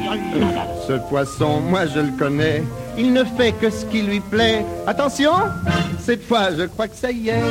Ce poisson, moi je le connais. Il ne fait que ce qui lui plaît. Attention, cette fois, je crois que ça y est.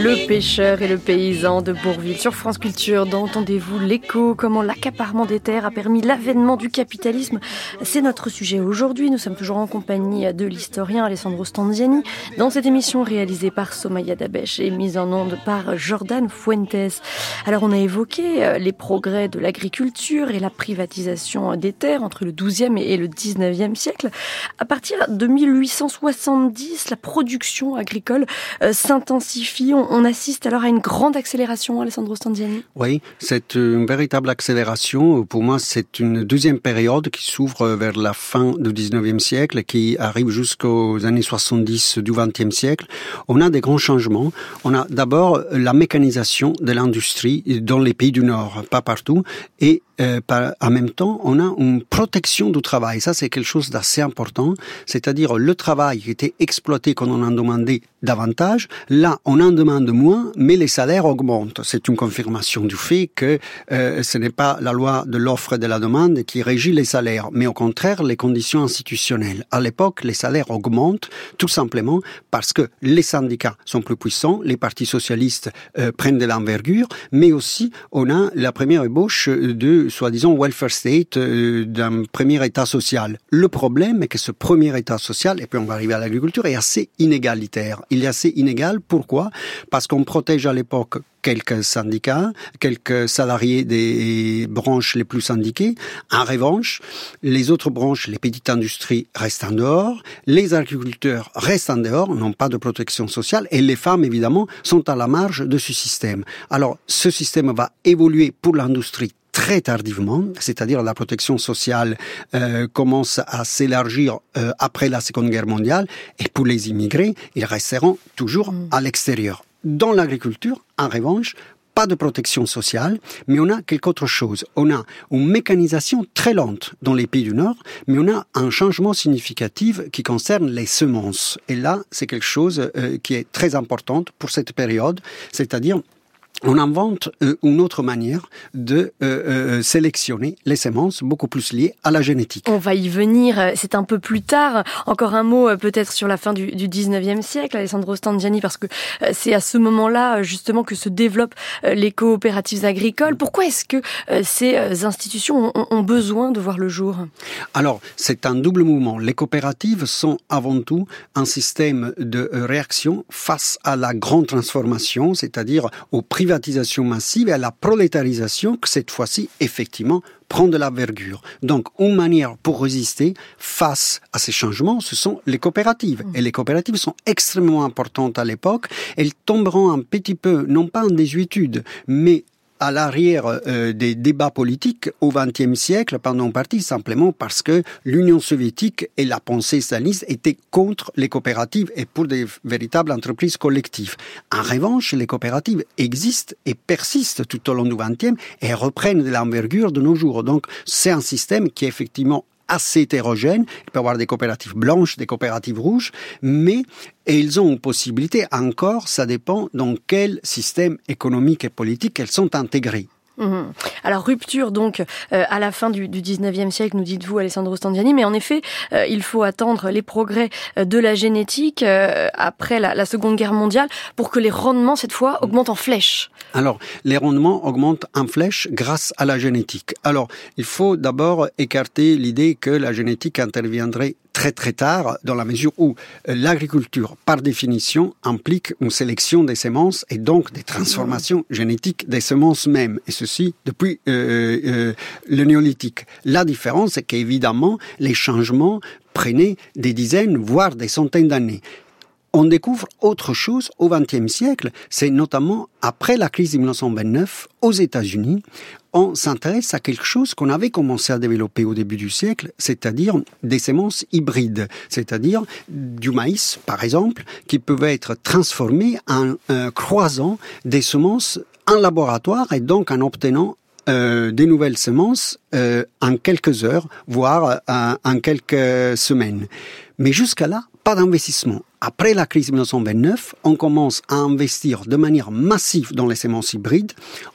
Le pêcheur et le paysan de Bourville sur France Culture. Dans Entendez-vous l'écho Comment l'accaparement des terres a permis l'avènement du capitalisme C'est notre sujet aujourd'hui. Nous sommes toujours en compagnie de l'historien Alessandro Stanziani dans cette émission réalisée par Somaya Dabesh et mise en onde par Jordan Fuentes. Alors on a évoqué euh, les progrès de l'agriculture et la privatisation des terres entre le 12e et le 19e siècle. À partir de 1870, la production agricole euh, s'intensifie. On, on assiste alors à une grande accélération, Alessandro Stanziani. Oui, c'est une véritable accélération. Pour moi, c'est une deuxième période qui s'ouvre vers la fin du 19e siècle, qui arrive jusqu'aux années 70 du 20e siècle. On a des grands changements. On a d'abord la mécanisation de l'industrie dans les pays du Nord, pas partout, et euh, par, en même temps, on a une protection du travail. Ça, c'est quelque chose d'assez important. C'est-à-dire le travail qui était exploité quand on en demandait davantage. Là, on en demande moins, mais les salaires augmentent. C'est une confirmation du fait que euh, ce n'est pas la loi de l'offre et de la demande qui régit les salaires, mais au contraire les conditions institutionnelles. À l'époque, les salaires augmentent tout simplement parce que les syndicats sont plus puissants, les partis socialistes euh, prennent de l'envergure, mais aussi on a la première ébauche de soi-disant welfare state, euh, d'un premier état social. Le problème est que ce premier état social, et puis on va arriver à l'agriculture, est assez inégalitaire. Il est assez inégal. Pourquoi? Parce qu'on protège à l'époque quelques syndicats, quelques salariés des branches les plus syndiquées. En revanche, les autres branches, les petites industries restent en dehors, les agriculteurs restent en dehors, n'ont pas de protection sociale, et les femmes, évidemment, sont à la marge de ce système. Alors, ce système va évoluer pour l'industrie très tardivement, c'est-à-dire la protection sociale euh, commence à s'élargir euh, après la Seconde Guerre mondiale, et pour les immigrés, ils resteront toujours à l'extérieur. Dans l'agriculture, en revanche, pas de protection sociale, mais on a quelque autre chose. On a une mécanisation très lente dans les pays du Nord, mais on a un changement significatif qui concerne les semences. Et là, c'est quelque chose euh, qui est très important pour cette période, c'est-à-dire on invente euh, une autre manière de euh, euh, sélectionner les semences beaucoup plus liées à la génétique. On va y venir, c'est un peu plus tard. Encore un mot peut-être sur la fin du, du 19e siècle, Alessandro Stangiani, parce que c'est à ce moment-là justement que se développent les coopératives agricoles. Pourquoi est-ce que ces institutions ont, ont besoin de voir le jour? Alors, c'est un double mouvement. Les coopératives sont avant tout un système de réaction face à la grande transformation, c'est-à-dire aux privatisations massives et à la prolétarisation que cette fois-ci, effectivement, prend de la vergure. Donc, une manière pour résister face à ces changements, ce sont les coopératives. Et les coopératives sont extrêmement importantes à l'époque. Elles tomberont un petit peu, non pas en désuétude, mais à l'arrière euh, des débats politiques au XXe siècle, pendant partie simplement parce que l'Union soviétique et la pensée staliniste étaient contre les coopératives et pour des véritables entreprises collectives. En revanche, les coopératives existent et persistent tout au long du XXe et reprennent de l'envergure de nos jours. Donc, c'est un système qui est effectivement assez hétérogène. Il peut y avoir des coopératives blanches, des coopératives rouges, mais et ils ont une possibilité encore, ça dépend dans quel système économique et politique elles sont intégrées. Mhm. Alors rupture donc euh, à la fin du, du 19e siècle, nous dites-vous Alessandro Standiani, mais en effet, euh, il faut attendre les progrès euh, de la génétique après la, la, Seconde Guerre mondiale pour que les rendements cette fois augmentent en flèche. Alors les rendements augmentent en flèche grâce à la génétique. Alors il faut d'abord écarter l'idée que la génétique interviendrait très très tard, dans la mesure où euh, l'agriculture, par définition, implique une sélection des semences et donc des transformations génétiques des semences mêmes, et ceci depuis euh, euh, le néolithique. La différence, c'est qu'évidemment, les changements prenaient des dizaines, voire des centaines d'années on découvre autre chose au XXe siècle. C'est notamment après la crise de 1929 aux États-Unis, on s'intéresse à quelque chose qu'on avait commencé à développer au début du siècle, c'est-à-dire des semences hybrides, c'est-à-dire du maïs, par exemple, qui peuvent être transformés en euh, croisant des semences en laboratoire et donc en obtenant euh, des nouvelles semences euh, en quelques heures, voire en quelques semaines. Mais jusqu'à là, pas d'investissement. Après la crise de 1929, on commence à investir de manière massive dans les semences hybrides,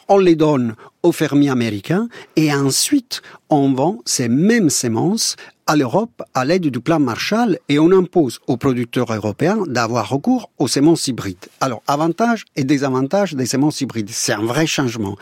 on les donne aux fermiers américains et ensuite on vend ces mêmes semences à l'Europe à l'aide du plan Marshall et on impose aux producteurs européens d'avoir recours aux semences hybrides. Alors, avantages et désavantages des semences hybrides, c'est un vrai changement.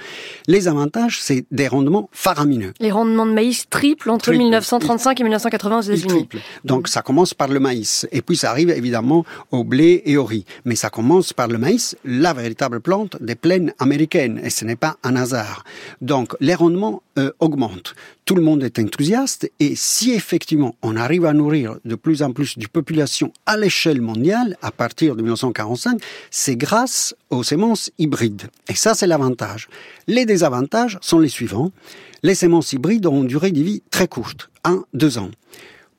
Les avantages, c'est des rendements faramineux. Les rendements de maïs triplent entre 1935 et 1980 aux États-Unis. Donc, ça commence par le maïs et puis ça arrive évidemment au blé et au riz. Mais ça commence par le maïs, la véritable plante des plaines américaines et ce n'est pas un hasard. Donc, les rendements euh, augmentent tout le monde est enthousiaste et si effectivement on arrive à nourrir de plus en plus de population à l'échelle mondiale à partir de 1945, c'est grâce aux semences hybrides. Et ça, c'est l'avantage. Les désavantages sont les suivants. Les semences hybrides ont une durée de vie très courte, un, deux ans.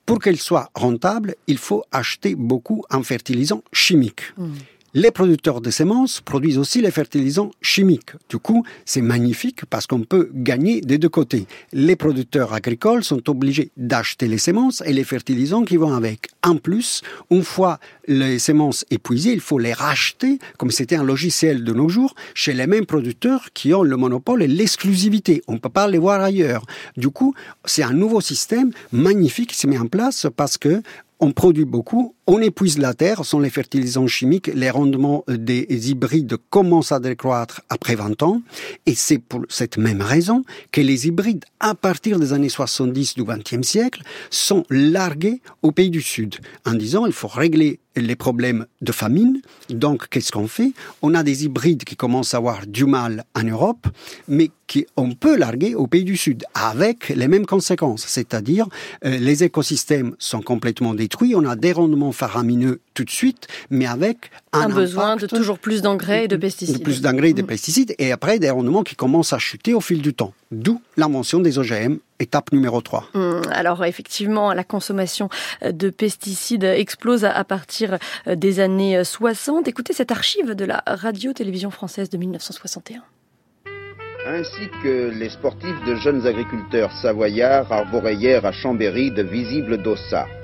Pour qu'elles soient rentables, il faut acheter beaucoup en fertilisants chimiques. Mmh. Les producteurs de semences produisent aussi les fertilisants chimiques. Du coup, c'est magnifique parce qu'on peut gagner des deux côtés. Les producteurs agricoles sont obligés d'acheter les semences et les fertilisants qui vont avec. En plus, une fois les semences épuisées, il faut les racheter, comme c'était un logiciel de nos jours, chez les mêmes producteurs qui ont le monopole et l'exclusivité. On ne peut pas les voir ailleurs. Du coup, c'est un nouveau système magnifique qui se met en place parce que on produit beaucoup, on épuise la terre, sont les fertilisants chimiques, les rendements des hybrides commencent à décroître après 20 ans, et c'est pour cette même raison que les hybrides, à partir des années 70 du XXe siècle, sont largués au pays du Sud, en disant il faut régler les problèmes de famine. Donc, qu'est-ce qu'on fait? On a des hybrides qui commencent à avoir du mal en Europe, mais qu'on peut larguer au pays du Sud, avec les mêmes conséquences. C'est-à-dire, euh, les écosystèmes sont complètement détruits, on a des rendements faramineux tout de suite, mais avec un, un besoin de toujours plus d'engrais et de pesticides. De plus d'engrais et de mm. pesticides, et après des rendements qui commencent à chuter au fil du temps. D'où l'invention des OGM, étape numéro 3. Mm. alors effectivement, la consommation de pesticides explose à partir des années 60. Écoutez cette archive de la radio-télévision française de 1961 ainsi que les sportifs de jeunes agriculteurs savoyards hier à Chambéry de visibles dossards.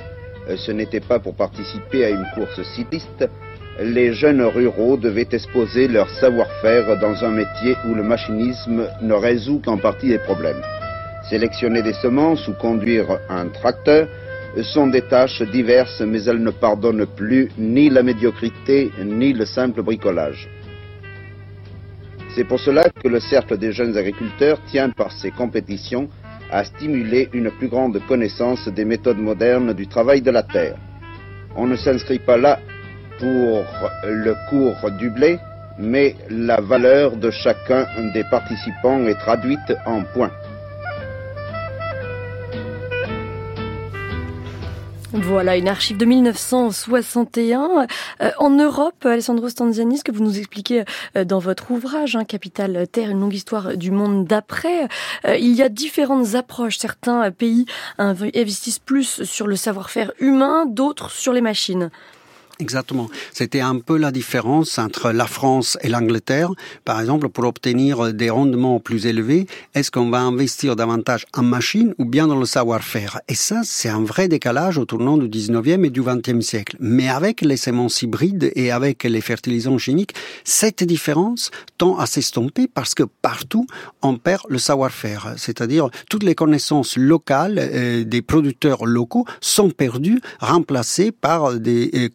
Euh, ce n'était pas pour participer à une course cycliste, les jeunes ruraux devaient exposer leur savoir-faire dans un métier où le machinisme ne résout qu'en partie les problèmes. Sélectionner des semences ou conduire un tracteur sont des tâches diverses, mais elles ne pardonnent plus ni la médiocrité ni le simple bricolage. C'est pour cela que le Cercle des jeunes agriculteurs tient par ses compétitions à stimuler une plus grande connaissance des méthodes modernes du travail de la terre. On ne s'inscrit pas là pour le cours du blé, mais la valeur de chacun des participants est traduite en points. Voilà, une archive de 1961. Euh, en Europe, Alessandro Stanziani, que vous nous expliquez euh, dans votre ouvrage, hein, Capital Terre, une longue histoire du monde d'après, euh, il y a différentes approches. Certains pays investissent plus sur le savoir-faire humain, d'autres sur les machines. Exactement. C'était un peu la différence entre la France et l'Angleterre. Par exemple, pour obtenir des rendements plus élevés, est-ce qu'on va investir davantage en machines ou bien dans le savoir-faire? Et ça, c'est un vrai décalage au tournant du 19e et du 20e siècle. Mais avec les semences hybrides et avec les fertilisants chimiques, cette différence tend à s'estomper parce que partout, on perd le savoir-faire. C'est-à-dire, toutes les connaissances locales euh, des producteurs locaux sont perdues, remplacées par des euh,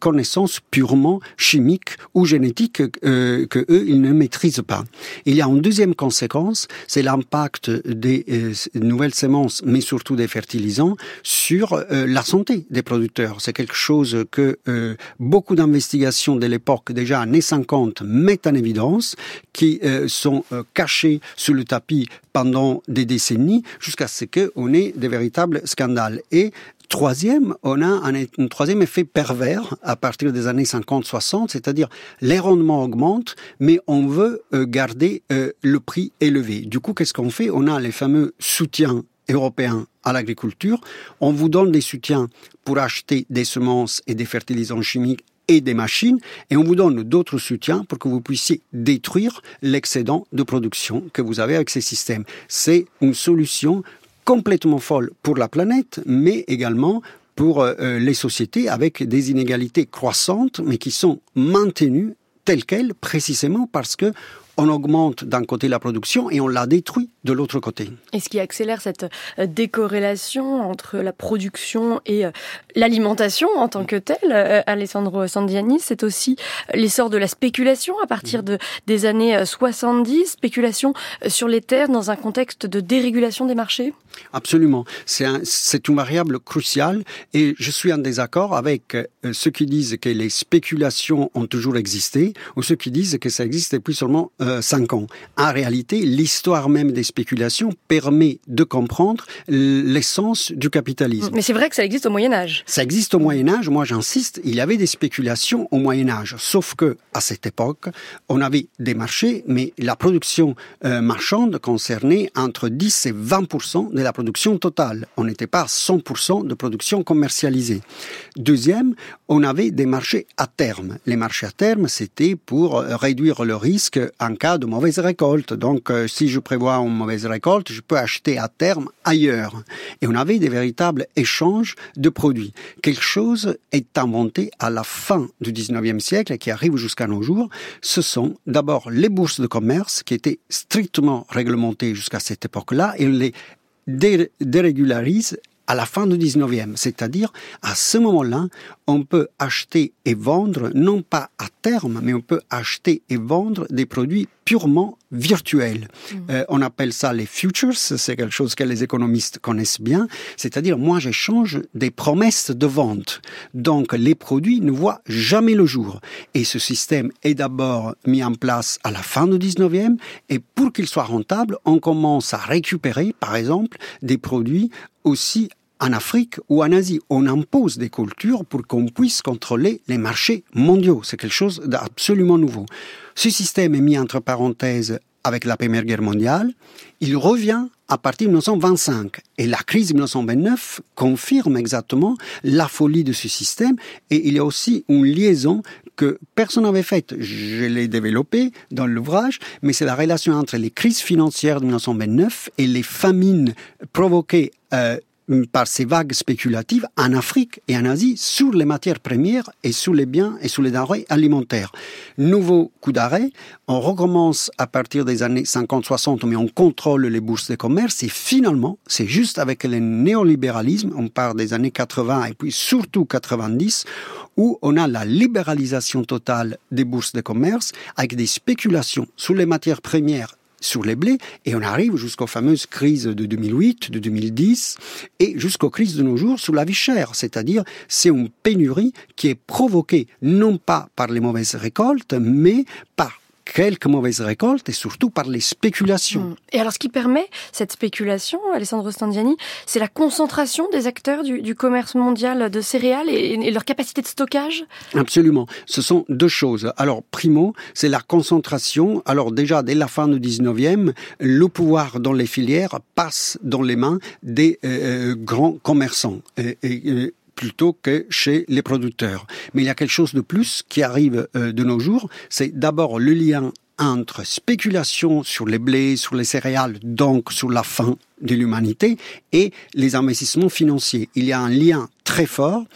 purement chimiques ou génétiques euh, que eux ils ne maîtrisent pas. Il y a une deuxième conséquence, c'est l'impact des euh, nouvelles semences, mais surtout des fertilisants, sur euh, la santé des producteurs. C'est quelque chose que beaucoup d'investigations de l'époque, déjà années 50, mettent en évidence, qui sont cachées sous le tapis pendant des décennies, jusqu'à ce qu'on ait des véritables scandales. Et Troisième, on a un, troisième effet pervers à partir des années 50-60, c'est-à-dire les rendements augmentent, mais on veut euh, garder euh, le prix élevé. Du coup, qu'est-ce qu'on fait? On a les fameux soutiens européens à l'agriculture. On vous donne des soutiens pour acheter des semences et des fertilisants chimiques et des machines, et on vous donne d'autres soutiens pour que vous puissiez détruire l'excédent de production que vous avez avec ces systèmes. C'est une solution complètement folle pour la planète, mais également pour euh, les sociétés avec des inégalités croissantes, mais qui sont maintenues telles quelles, précisément parce que on augmente d'un côté la production et on la détruit de l'autre côté. Et ce qui accélère cette euh, décorrélation entre la production et euh, l'alimentation en tant que telle, euh, Alessandro Sandiani, c'est aussi l'essor de la spéculation à partir de, des années 70, spéculation sur les terres dans un contexte de dérégulation des marchés? Absolument. C'est un, une variable cruciale et je suis en désaccord avec ceux qui disent que les spéculations ont toujours existé ou ceux qui disent que ça existe depuis seulement euh, cinq ans. En réalité, l'histoire même des spéculations permet de comprendre l'essence du capitalisme. Mais c'est vrai que ça existe au Moyen Âge. Ça existe au Moyen Âge. Moi, j'insiste, il y avait des spéculations au Moyen Âge. Sauf que à cette époque, on avait des marchés, mais la production euh, marchande concernait entre 10 et 20% de la production totale. On n'était pas à 100% de production commercialisée. Deuxième, on avait des marchés à terme. Les marchés à terme, c'était pour réduire le risque en cas de mauvaise récolte. Donc, euh, si je prévois une mauvaise récolte, je peux acheter à terme ailleurs. Et on avait des véritables échanges de produits. Quelque chose est inventé à la fin du 19e siècle et qui arrive jusqu'à nos jours. Ce sont d'abord les bourses de commerce qui étaient strictement réglementées jusqu'à cette époque-là et on dérégularise à la fin du 19e. C'est-à-dire, à ce moment-là, on peut acheter et vendre, non pas à terme, mais on peut acheter et vendre des produits purement virtuels. Mmh. Euh, on appelle ça les futures, c'est quelque chose que les économistes connaissent bien. C'est-à-dire, moi, j'échange des promesses de vente. Donc, les produits ne voient jamais le jour. Et ce système est d'abord mis en place à la fin du 19e. Et pour qu'il soit rentable, on commence à récupérer, par exemple, des produits aussi en Afrique ou en Asie. On impose des cultures pour qu'on puisse contrôler les marchés mondiaux. C'est quelque chose d'absolument nouveau. Ce système est mis entre parenthèses avec la Première Guerre mondiale. Il revient à partir de 1925. Et la crise de 1929 confirme exactement la folie de ce système. Et il y a aussi une liaison que personne n'avait faite. Je l'ai développée dans l'ouvrage, mais c'est la relation entre les crises financières de 1929 et les famines provoquées euh, par ces vagues spéculatives en Afrique et en Asie sur les matières premières et sur les biens et sur les denrées alimentaires. Nouveau coup d'arrêt, on recommence à partir des années 50-60, mais on contrôle les bourses de commerce et finalement, c'est juste avec le néolibéralisme, on part des années 80 et puis surtout 90, où on a la libéralisation totale des bourses de commerce avec des spéculations sur les matières premières sur les blés et on arrive jusqu'aux fameuses crises de 2008, de 2010 et jusqu'aux crises de nos jours sur la vie chère. C'est-à-dire, c'est une pénurie qui est provoquée non pas par les mauvaises récoltes, mais par quelques mauvaises récoltes et surtout par les spéculations. Mmh. Et alors ce qui permet cette spéculation, Alessandro Standiani, c'est la concentration des acteurs du, du commerce mondial de céréales et, et, leur capacité de stockage? Absolument. Ce sont deux choses. Alors primo, c'est la concentration. Alors déjà, dès la fin du 19e, le pouvoir dans les filières passe dans les mains des euh, euh grands commerçants. Et, et, plutôt que chez les producteurs. Mais il y a quelque chose de plus qui arrive euh, de nos jours, c'est d'abord le lien entre spéculation sur les blés, sur les céréales, donc sur la faim de l'humanité, et les investissements financiers. Il y a un lien très fort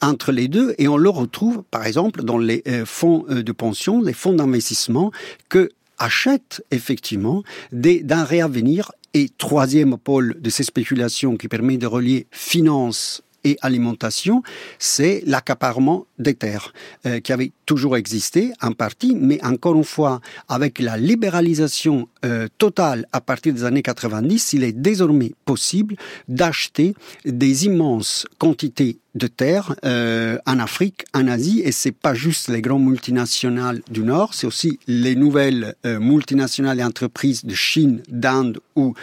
entre les deux et on le retrouve par exemple dans les euh, fonds euh, de pension, les fonds d'investissement que achètent effectivement des denrées à venir et troisième pôle de ces spéculations qui permet de relier finance et alimentation, c'est l'accaparement des terres, euh, qui avait toujours existé en partie, mais encore une fois, avec la libéralisation euh, totale à partir des années 90, il est désormais possible d'acheter des immenses quantités de terres euh, en Afrique, en Asie, et c'est pas juste les grandes multinationales du Nord, c'est aussi les nouvelles euh, multinationales et entreprises de Chine, d'Inde ou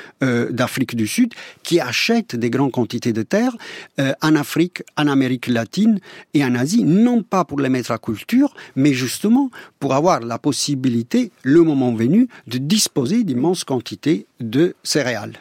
d'Afrique du Sud qui achètent des grandes quantités de terres euh, en Afrique, en Amérique latine et en Asie, non pas pour les mettre à culture, mais justement pour avoir la possibilité, le moment venu, de disposer d'immenses quantités de céréales.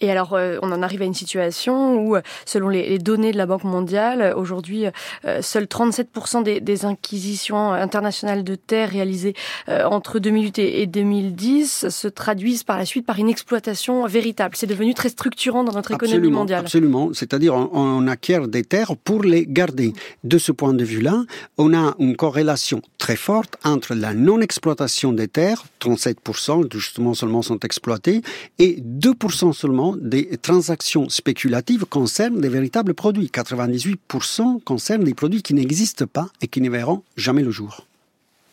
Et alors, euh, on en arrive à une situation où, selon les, données de la Banque mondiale, aujourd'hui, euh, seuls 37% des, des, inquisitions internationales de terres réalisées euh, entre 2008 et, et 2010 se traduisent par la suite par une exploitation véritable. C'est devenu très structurant dans notre économie absolument, mondiale. Absolument. C'est-à-dire, on, on acquiert des terres pour les garder. De ce point de vue-là, on a une corrélation très forte entre la non-exploitation des terres, 37% justement seulement sont exploitées, et 2% seulement des transactions spéculatives concernent des véritables produits. 98% concernent des produits qui n'existent pas et qui ne verront jamais le jour.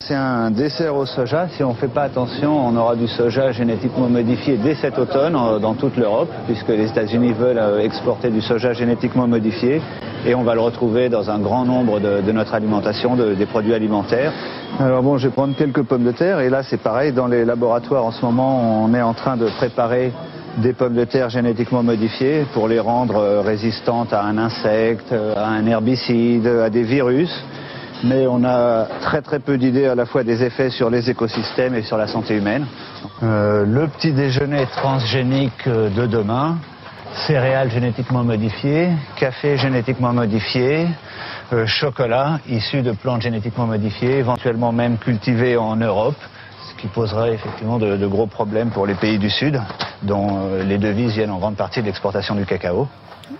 C'est un dessert au soja. Si on ne fait pas attention, on aura du soja génétiquement modifié dès cet automne euh, dans toute l'Europe, puisque les États-Unis veulent euh, exporter du soja génétiquement modifié. Et on va le retrouver dans un grand nombre de, notre alimentation, de, des produits alimentaires. Alors bon, je vais prendre quelques pommes de terre. Et là, c'est pareil. Dans les laboratoires, en ce moment, on est en train de préparer des pommes de terre génétiquement modifiées pour les rendre euh, résistantes à un insecte, à un herbicide, à des virus mais on a très très peu d'idées à la fois des effets sur les écosystèmes et sur la santé humaine. Euh, le petit déjeuner transgénique de demain, céréales génétiquement modifiées, café génétiquement modifié, euh, chocolat issu de plantes génétiquement modifiées, éventuellement même cultivées en Europe, qui poserait effectivement de, gros problèmes pour les pays du Sud, dont euh, les devises viennent en grande partie de l'exportation du cacao.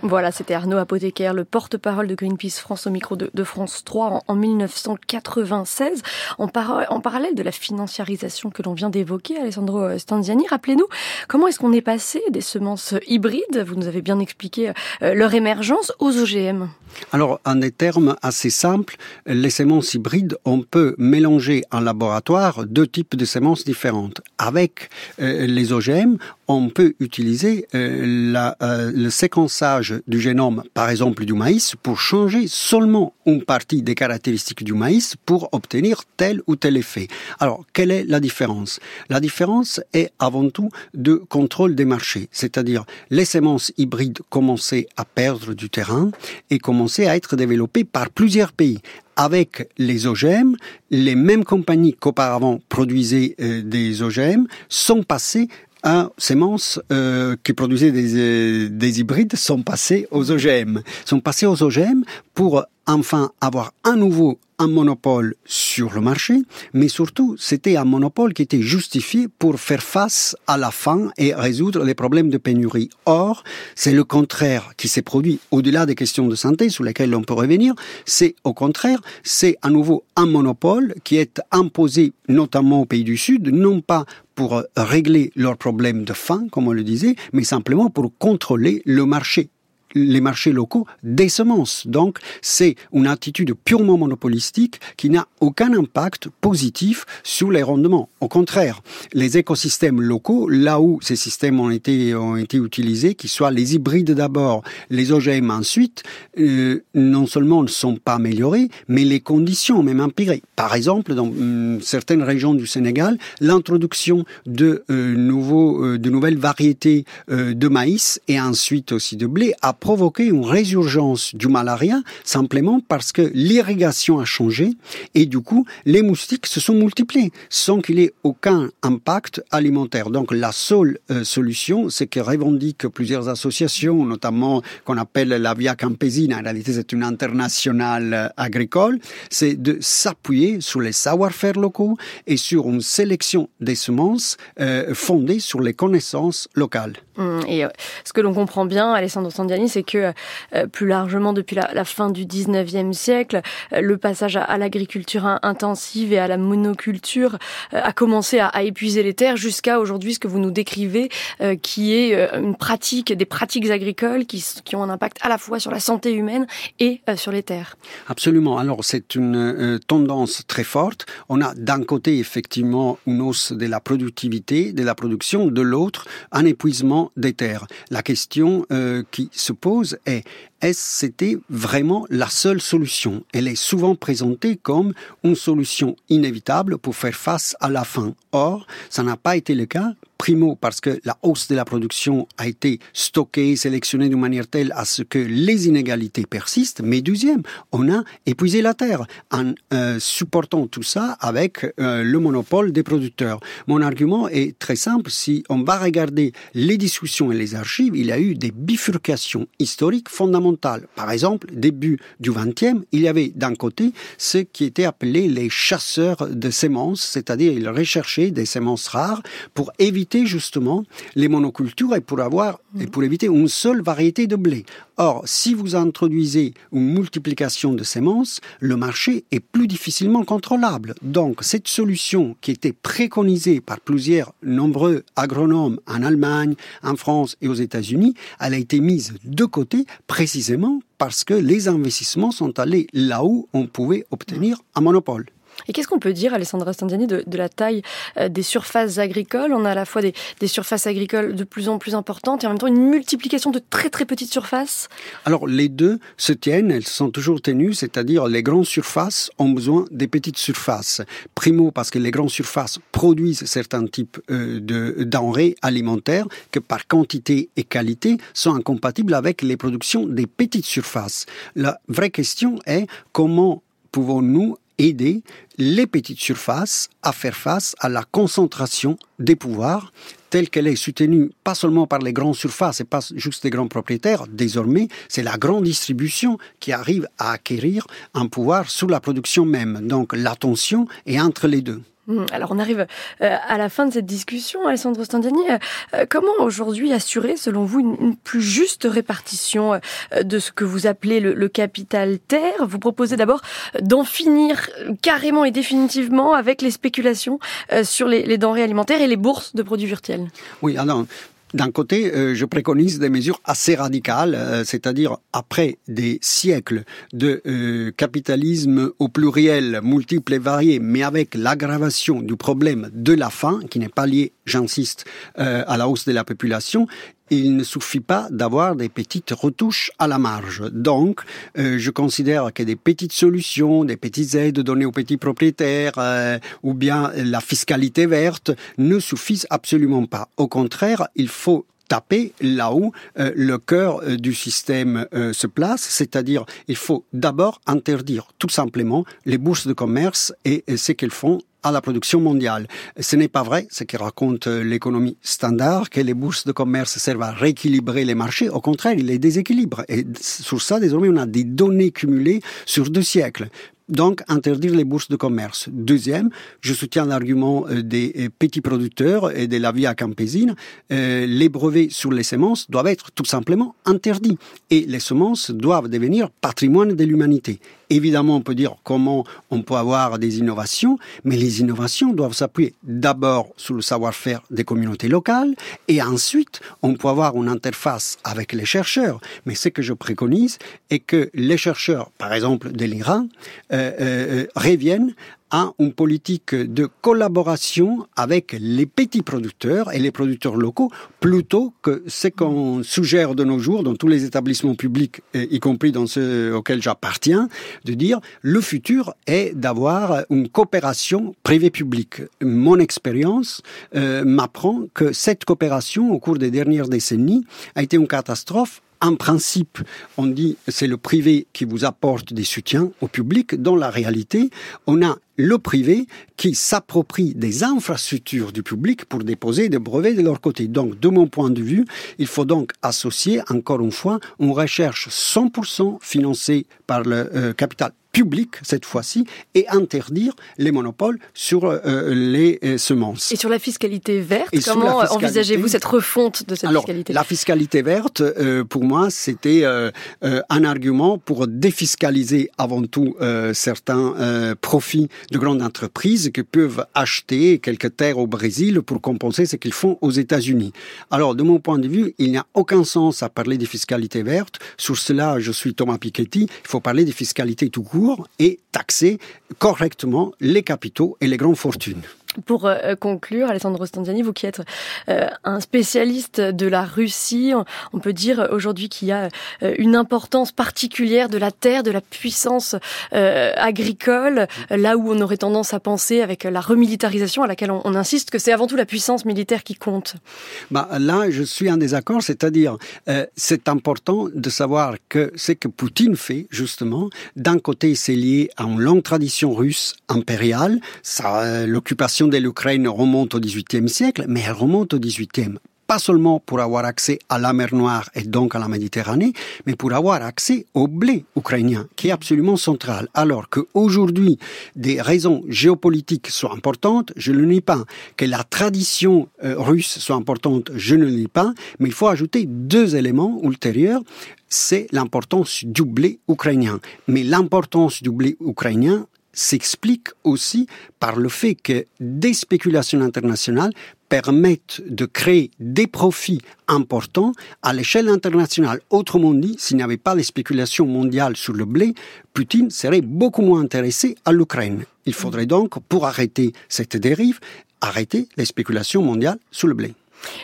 Voilà, c'était Arnaud Apothécaire, le porte-parole de Greenpeace France au micro de, France 3 en, en 1996. En, par, en, parallèle de la financiarisation que l'on vient d'évoquer, Alessandro Stanziani, rappelez-nous comment est-ce qu'on est passé des semences hybrides, vous nous avez bien expliqué euh, leur émergence, aux OGM alors, en des termes assez simples, les semences hybrides, on peut mélanger en laboratoire deux types de semences différentes. Avec euh, les OGM, on peut utiliser euh, la, euh, le séquençage du génome, par exemple du maïs, pour changer seulement une partie des caractéristiques du maïs pour obtenir tel ou tel effet. Alors, quelle est la différence? La différence est avant tout de contrôle des marchés, c'est-à-dire les semences hybrides commençaient à perdre du terrain et commençaient à être développées par plusieurs pays avec les OGM, les mêmes compagnies qu'auparavant produisaient euh, des OGM sont passées à semences euh, qui produisaient des, euh, des hybrides sont passées aux OGM. Sont passées aux OGM pour enfin avoir à nouveau un monopole sur le marché, mais surtout c'était un monopole qui était justifié pour faire face à la faim et résoudre les problèmes de pénurie. Or, c'est le contraire qui s'est produit au-delà des questions de santé sur lesquelles on peut revenir, c'est au contraire, c'est à nouveau un monopole qui est imposé notamment aux pays du Sud, non pas pour régler leurs problèmes de faim, comme on le disait, mais simplement pour contrôler le marché les marchés locaux des semences. Donc, c'est une attitude purement monopolistique qui n'a aucun impact positif sur les rendements. Au contraire, les écosystèmes locaux, là où ces systèmes ont été, ont été utilisés, qu'ils soient les hybrides d'abord, les OGM ensuite, euh, non seulement ne sont pas améliorés, mais les conditions ont même empiré. Par exemple, dans euh, certaines régions du Sénégal, l'introduction de, euh, euh, de nouvelles variétés de maïs et ensuite aussi de blé a provoqué une résurgence du malaria simplement parce que l'irrigation a changé et du coup, les moustiques se sont multipliés sans qu'il ait aucun impact alimentaire. Donc la seule euh, solution, c'est que revendiquent plusieurs associations, notamment qu'on appelle la Via Campesina, en réalité c'est une internationale euh, agricole, c'est de s'appuyer sur les savoir-faire locaux et sur une sélection des semences euh, fondée sur les connaissances locales. Hum, et ce que l'on comprend bien, Alessandro Sandiani, c'est que euh, plus largement depuis la, fin du 19e siècle, euh, le passage à, l'agriculture intensive et à la monoculture a commencé à, épuiser les terres jusqu'à aujourd'hui ce que vous nous décrivez, qui est une pratique, des pratiques agricoles qui, qui, ont un impact à la fois sur la santé humaine et sur les terres. Absolument. Alors c'est une tendance très forte. On a d'un côté effectivement une hausse de la productivité, de la production, de l'autre un épuisement des terres. La question euh, qui se est est-ce c'était vraiment la seule solution? Elle est souvent présentée comme une solution inévitable pour faire face à la faim. Or, ça n'a pas été le cas. Primo, parce que la hausse de la production a été stockée, sélectionnée d'une manière telle à ce que les inégalités persistent. Mais deuxième, on a épuisé la terre en euh, supportant tout ça avec euh, le monopole des producteurs. Mon argument est très simple. Si on va regarder les discussions et les archives, il y a eu des bifurcations historiques fondamentales par exemple, début du XXe, il y avait d'un côté ceux qui étaient appelés les chasseurs de semences, c'est-à-dire ils recherchaient des semences rares pour éviter justement les monocultures et pour avoir et pour éviter une seule variété de blé. Or, si vous introduisez une multiplication de semences, le marché est plus difficilement contrôlable. Donc, cette solution qui était préconisée par plusieurs nombreux agronomes en Allemagne, en France et aux États-Unis, elle a été mise de côté précisément parce que les investissements sont allés là où on pouvait obtenir un monopole. Et qu'est-ce qu'on peut dire, Alessandra Standiani, de, la taille euh, des surfaces agricoles? On a à la fois des, des, surfaces agricoles de plus en plus importantes et en même temps une multiplication de très très petites surfaces? Alors les deux se tiennent, elles sont toujours tenues, c'est-à-dire les grandes surfaces ont besoin des petites surfaces. Primo parce que les grandes surfaces produisent certains types euh, de denrées alimentaires que par quantité et qualité sont incompatibles avec les productions des petites surfaces. La vraie question est comment pouvons-nous aider les petites surfaces à faire face à la concentration des pouvoirs telle qu'elle est soutenue pas seulement par les grandes surfaces et pas juste les grands propriétaires, désormais c'est la grande distribution qui arrive à acquérir un pouvoir sous la production même. Donc l'attention est entre les deux. Mmh, alors on arrive euh, à la fin de cette discussion, Alessandro Standiani. Euh, euh, comment aujourd'hui assurer, selon vous, une, plus juste répartition de ce que vous appelez le, capital terre? Vous proposez d'abord d'en finir carrément et définitivement avec les spéculations sur les, les denrées alimentaires et les bourses de produits virtuels. Oui, alors d'un côté, euh, je préconise des mesures assez radicales, euh, c'est-à-dire après des siècles de euh, capitalisme au pluriel, multiple et varié, mais avec l'aggravation du problème de la faim, qui n'est pas lié, j'insiste, à la hausse de la population, il ne suffit pas d'avoir des petites retouches à la marge. Donc, euh, je considère que des petites solutions, des petites aides données aux petits propriétaires, euh, ou bien la fiscalité verte, ne suffisent absolument pas. Au contraire, il faut taper là où euh, le cœur euh, du système euh, se place, c'est-à-dire il faut d'abord interdire tout simplement les bourses de commerce et ce qu'elles font à la production mondiale. Ce n'est pas vrai, ce que raconte l'économie standard, que les bourses de commerce servent à rééquilibrer les marchés. Au contraire, ils les déséquilibrent. Et sur ça, désormais, on a des données cumulées sur deux siècles donc interdire les bourses de commerce. Deuxième, je soutiens l'argument euh, des euh, petits producteurs et de la via campesine. Euh, les brevets sur les semences doivent être tout simplement interdits et les semences doivent devenir patrimoine de l'humanité. Évidemment, on peut dire comment on peut avoir des innovations, mais les innovations doivent s'appuyer d'abord sur le savoir-faire des communautés locales et ensuite on peut avoir une interface avec les chercheurs. Mais ce que je préconise est que les chercheurs, par exemple de l'Iran, euh, euh, reviennent à une politique de collaboration avec les petits producteurs et les producteurs locaux plutôt que ce qu'on suggère de nos jours dans tous les établissements publics, y compris dans ceux auxquels j'appartiens, de dire le futur est d'avoir une coopération privée-publique. Mon expérience euh, m'apprend que cette coopération au cours des dernières décennies a été une catastrophe en principe, on dit c'est le privé qui vous apporte des soutiens au public. Dans la réalité, on a le privé qui s'approprie des infrastructures du public pour déposer des brevets de leur côté. Donc, de mon point de vue, il faut donc associer, encore une fois, une recherche 100% financée par le euh, capital public cette fois-ci et interdire les monopoles sur euh, les euh, semences. Et sur la fiscalité verte, comment envisagez-vous cette refonte de cette Alors, fiscalité La fiscalité verte, euh, pour moi, c'était un argument pour défiscaliser avant tout certains profits de grandes entreprises qui peuvent acheter quelques terres au Brésil pour compenser ce qu'ils font aux États-Unis. Alors, de mon point de vue, il n'y a aucun sens à parler de fiscalité verte. Sur cela, je suis Thomas Piketty. Il faut parler de fiscalité tout court et taxer correctement les capitaux et les grandes fortunes. Pour euh, conclure, Alessandro Stanziani, vous qui êtes euh, un spécialiste de la Russie, on peut dire aujourd'hui qu'il y a euh, une importance particulière de la terre, de la puissance agricole, là où on aurait tendance à penser avec la remilitarisation à laquelle on, insiste que c'est avant tout la puissance militaire qui compte. Bah, là, je suis en désaccord, c'est-à-dire c'est important de savoir que ce que Poutine fait, justement, d'un côté, c'est lié à une longue tradition russe impériale, l'occupation de l'Ukraine remonte au XVIIIe siècle, mais elle remonte au XVIIIe pas seulement pour avoir accès à la mer Noire et donc à la Méditerranée, mais pour avoir accès au blé ukrainien, qui est absolument central. Alors qu'aujourd'hui, des raisons géopolitiques sont importantes, je ne nie pas. Que la tradition euh, russe soit importante, je ne le nie pas. Mais il faut ajouter deux éléments ultérieurs c'est l'importance du blé ukrainien. Mais l'importance du blé ukrainien s'explique aussi par le fait que des spéculations internationales permettent de créer des profits importants à l'échelle internationale. Autrement dit, s'il n'y avait pas de spéculation mondiale sur le blé, Poutine serait beaucoup moins intéressé à l'Ukraine. Il faudrait donc, pour arrêter cette dérive, arrêter les spéculations mondiales sur le blé.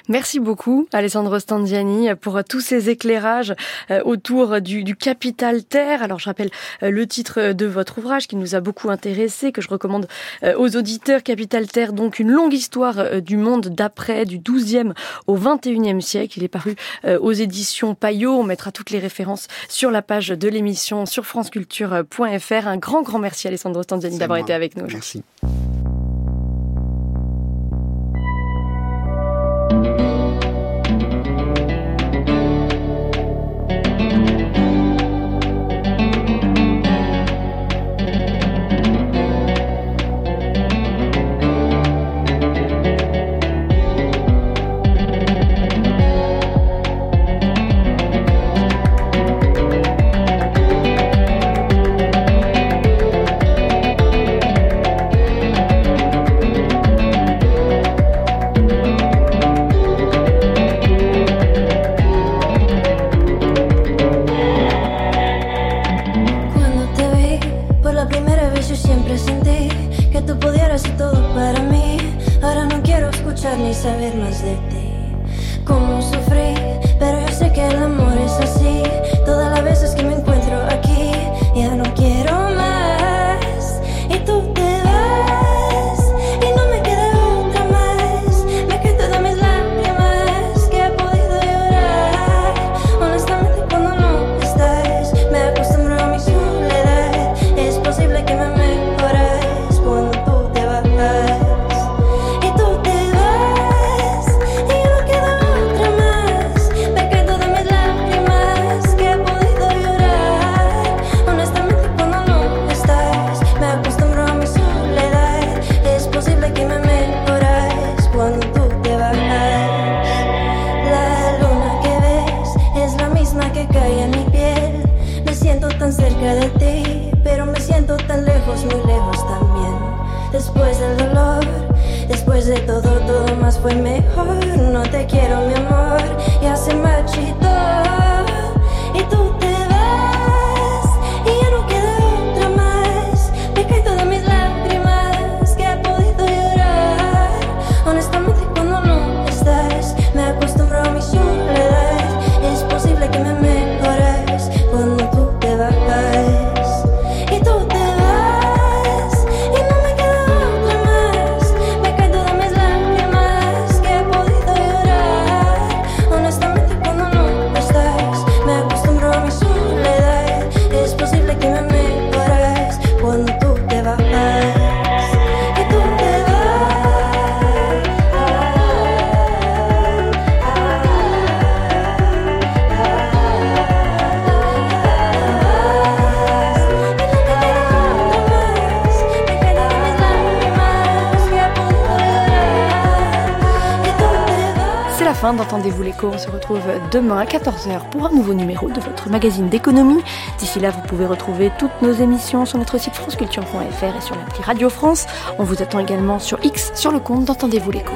Merci beaucoup, Alessandro Stanziani, pour tous ces éclairages euh, autour du, capital terre. Alors, je rappelle euh, le titre de votre ouvrage qui nous a beaucoup intéressé, que je recommande euh, aux auditeurs. Capital terre, donc une longue histoire du monde d'après, du 12e au 21e siècle. Il est paru aux éditions Payot. On mettra toutes les références sur la page de l'émission sur franceculture.fr. Un grand, grand merci, Alessandro Stanziani, d'avoir été avec nous. Merci. Demain à 14h pour un nouveau numéro de votre magazine d'économie. D'ici là, vous pouvez retrouver toutes nos émissions sur notre site franceculture.fr et sur l'appli Radio France. On vous attend également sur X sur le compte d'Entendez-vous l'écho.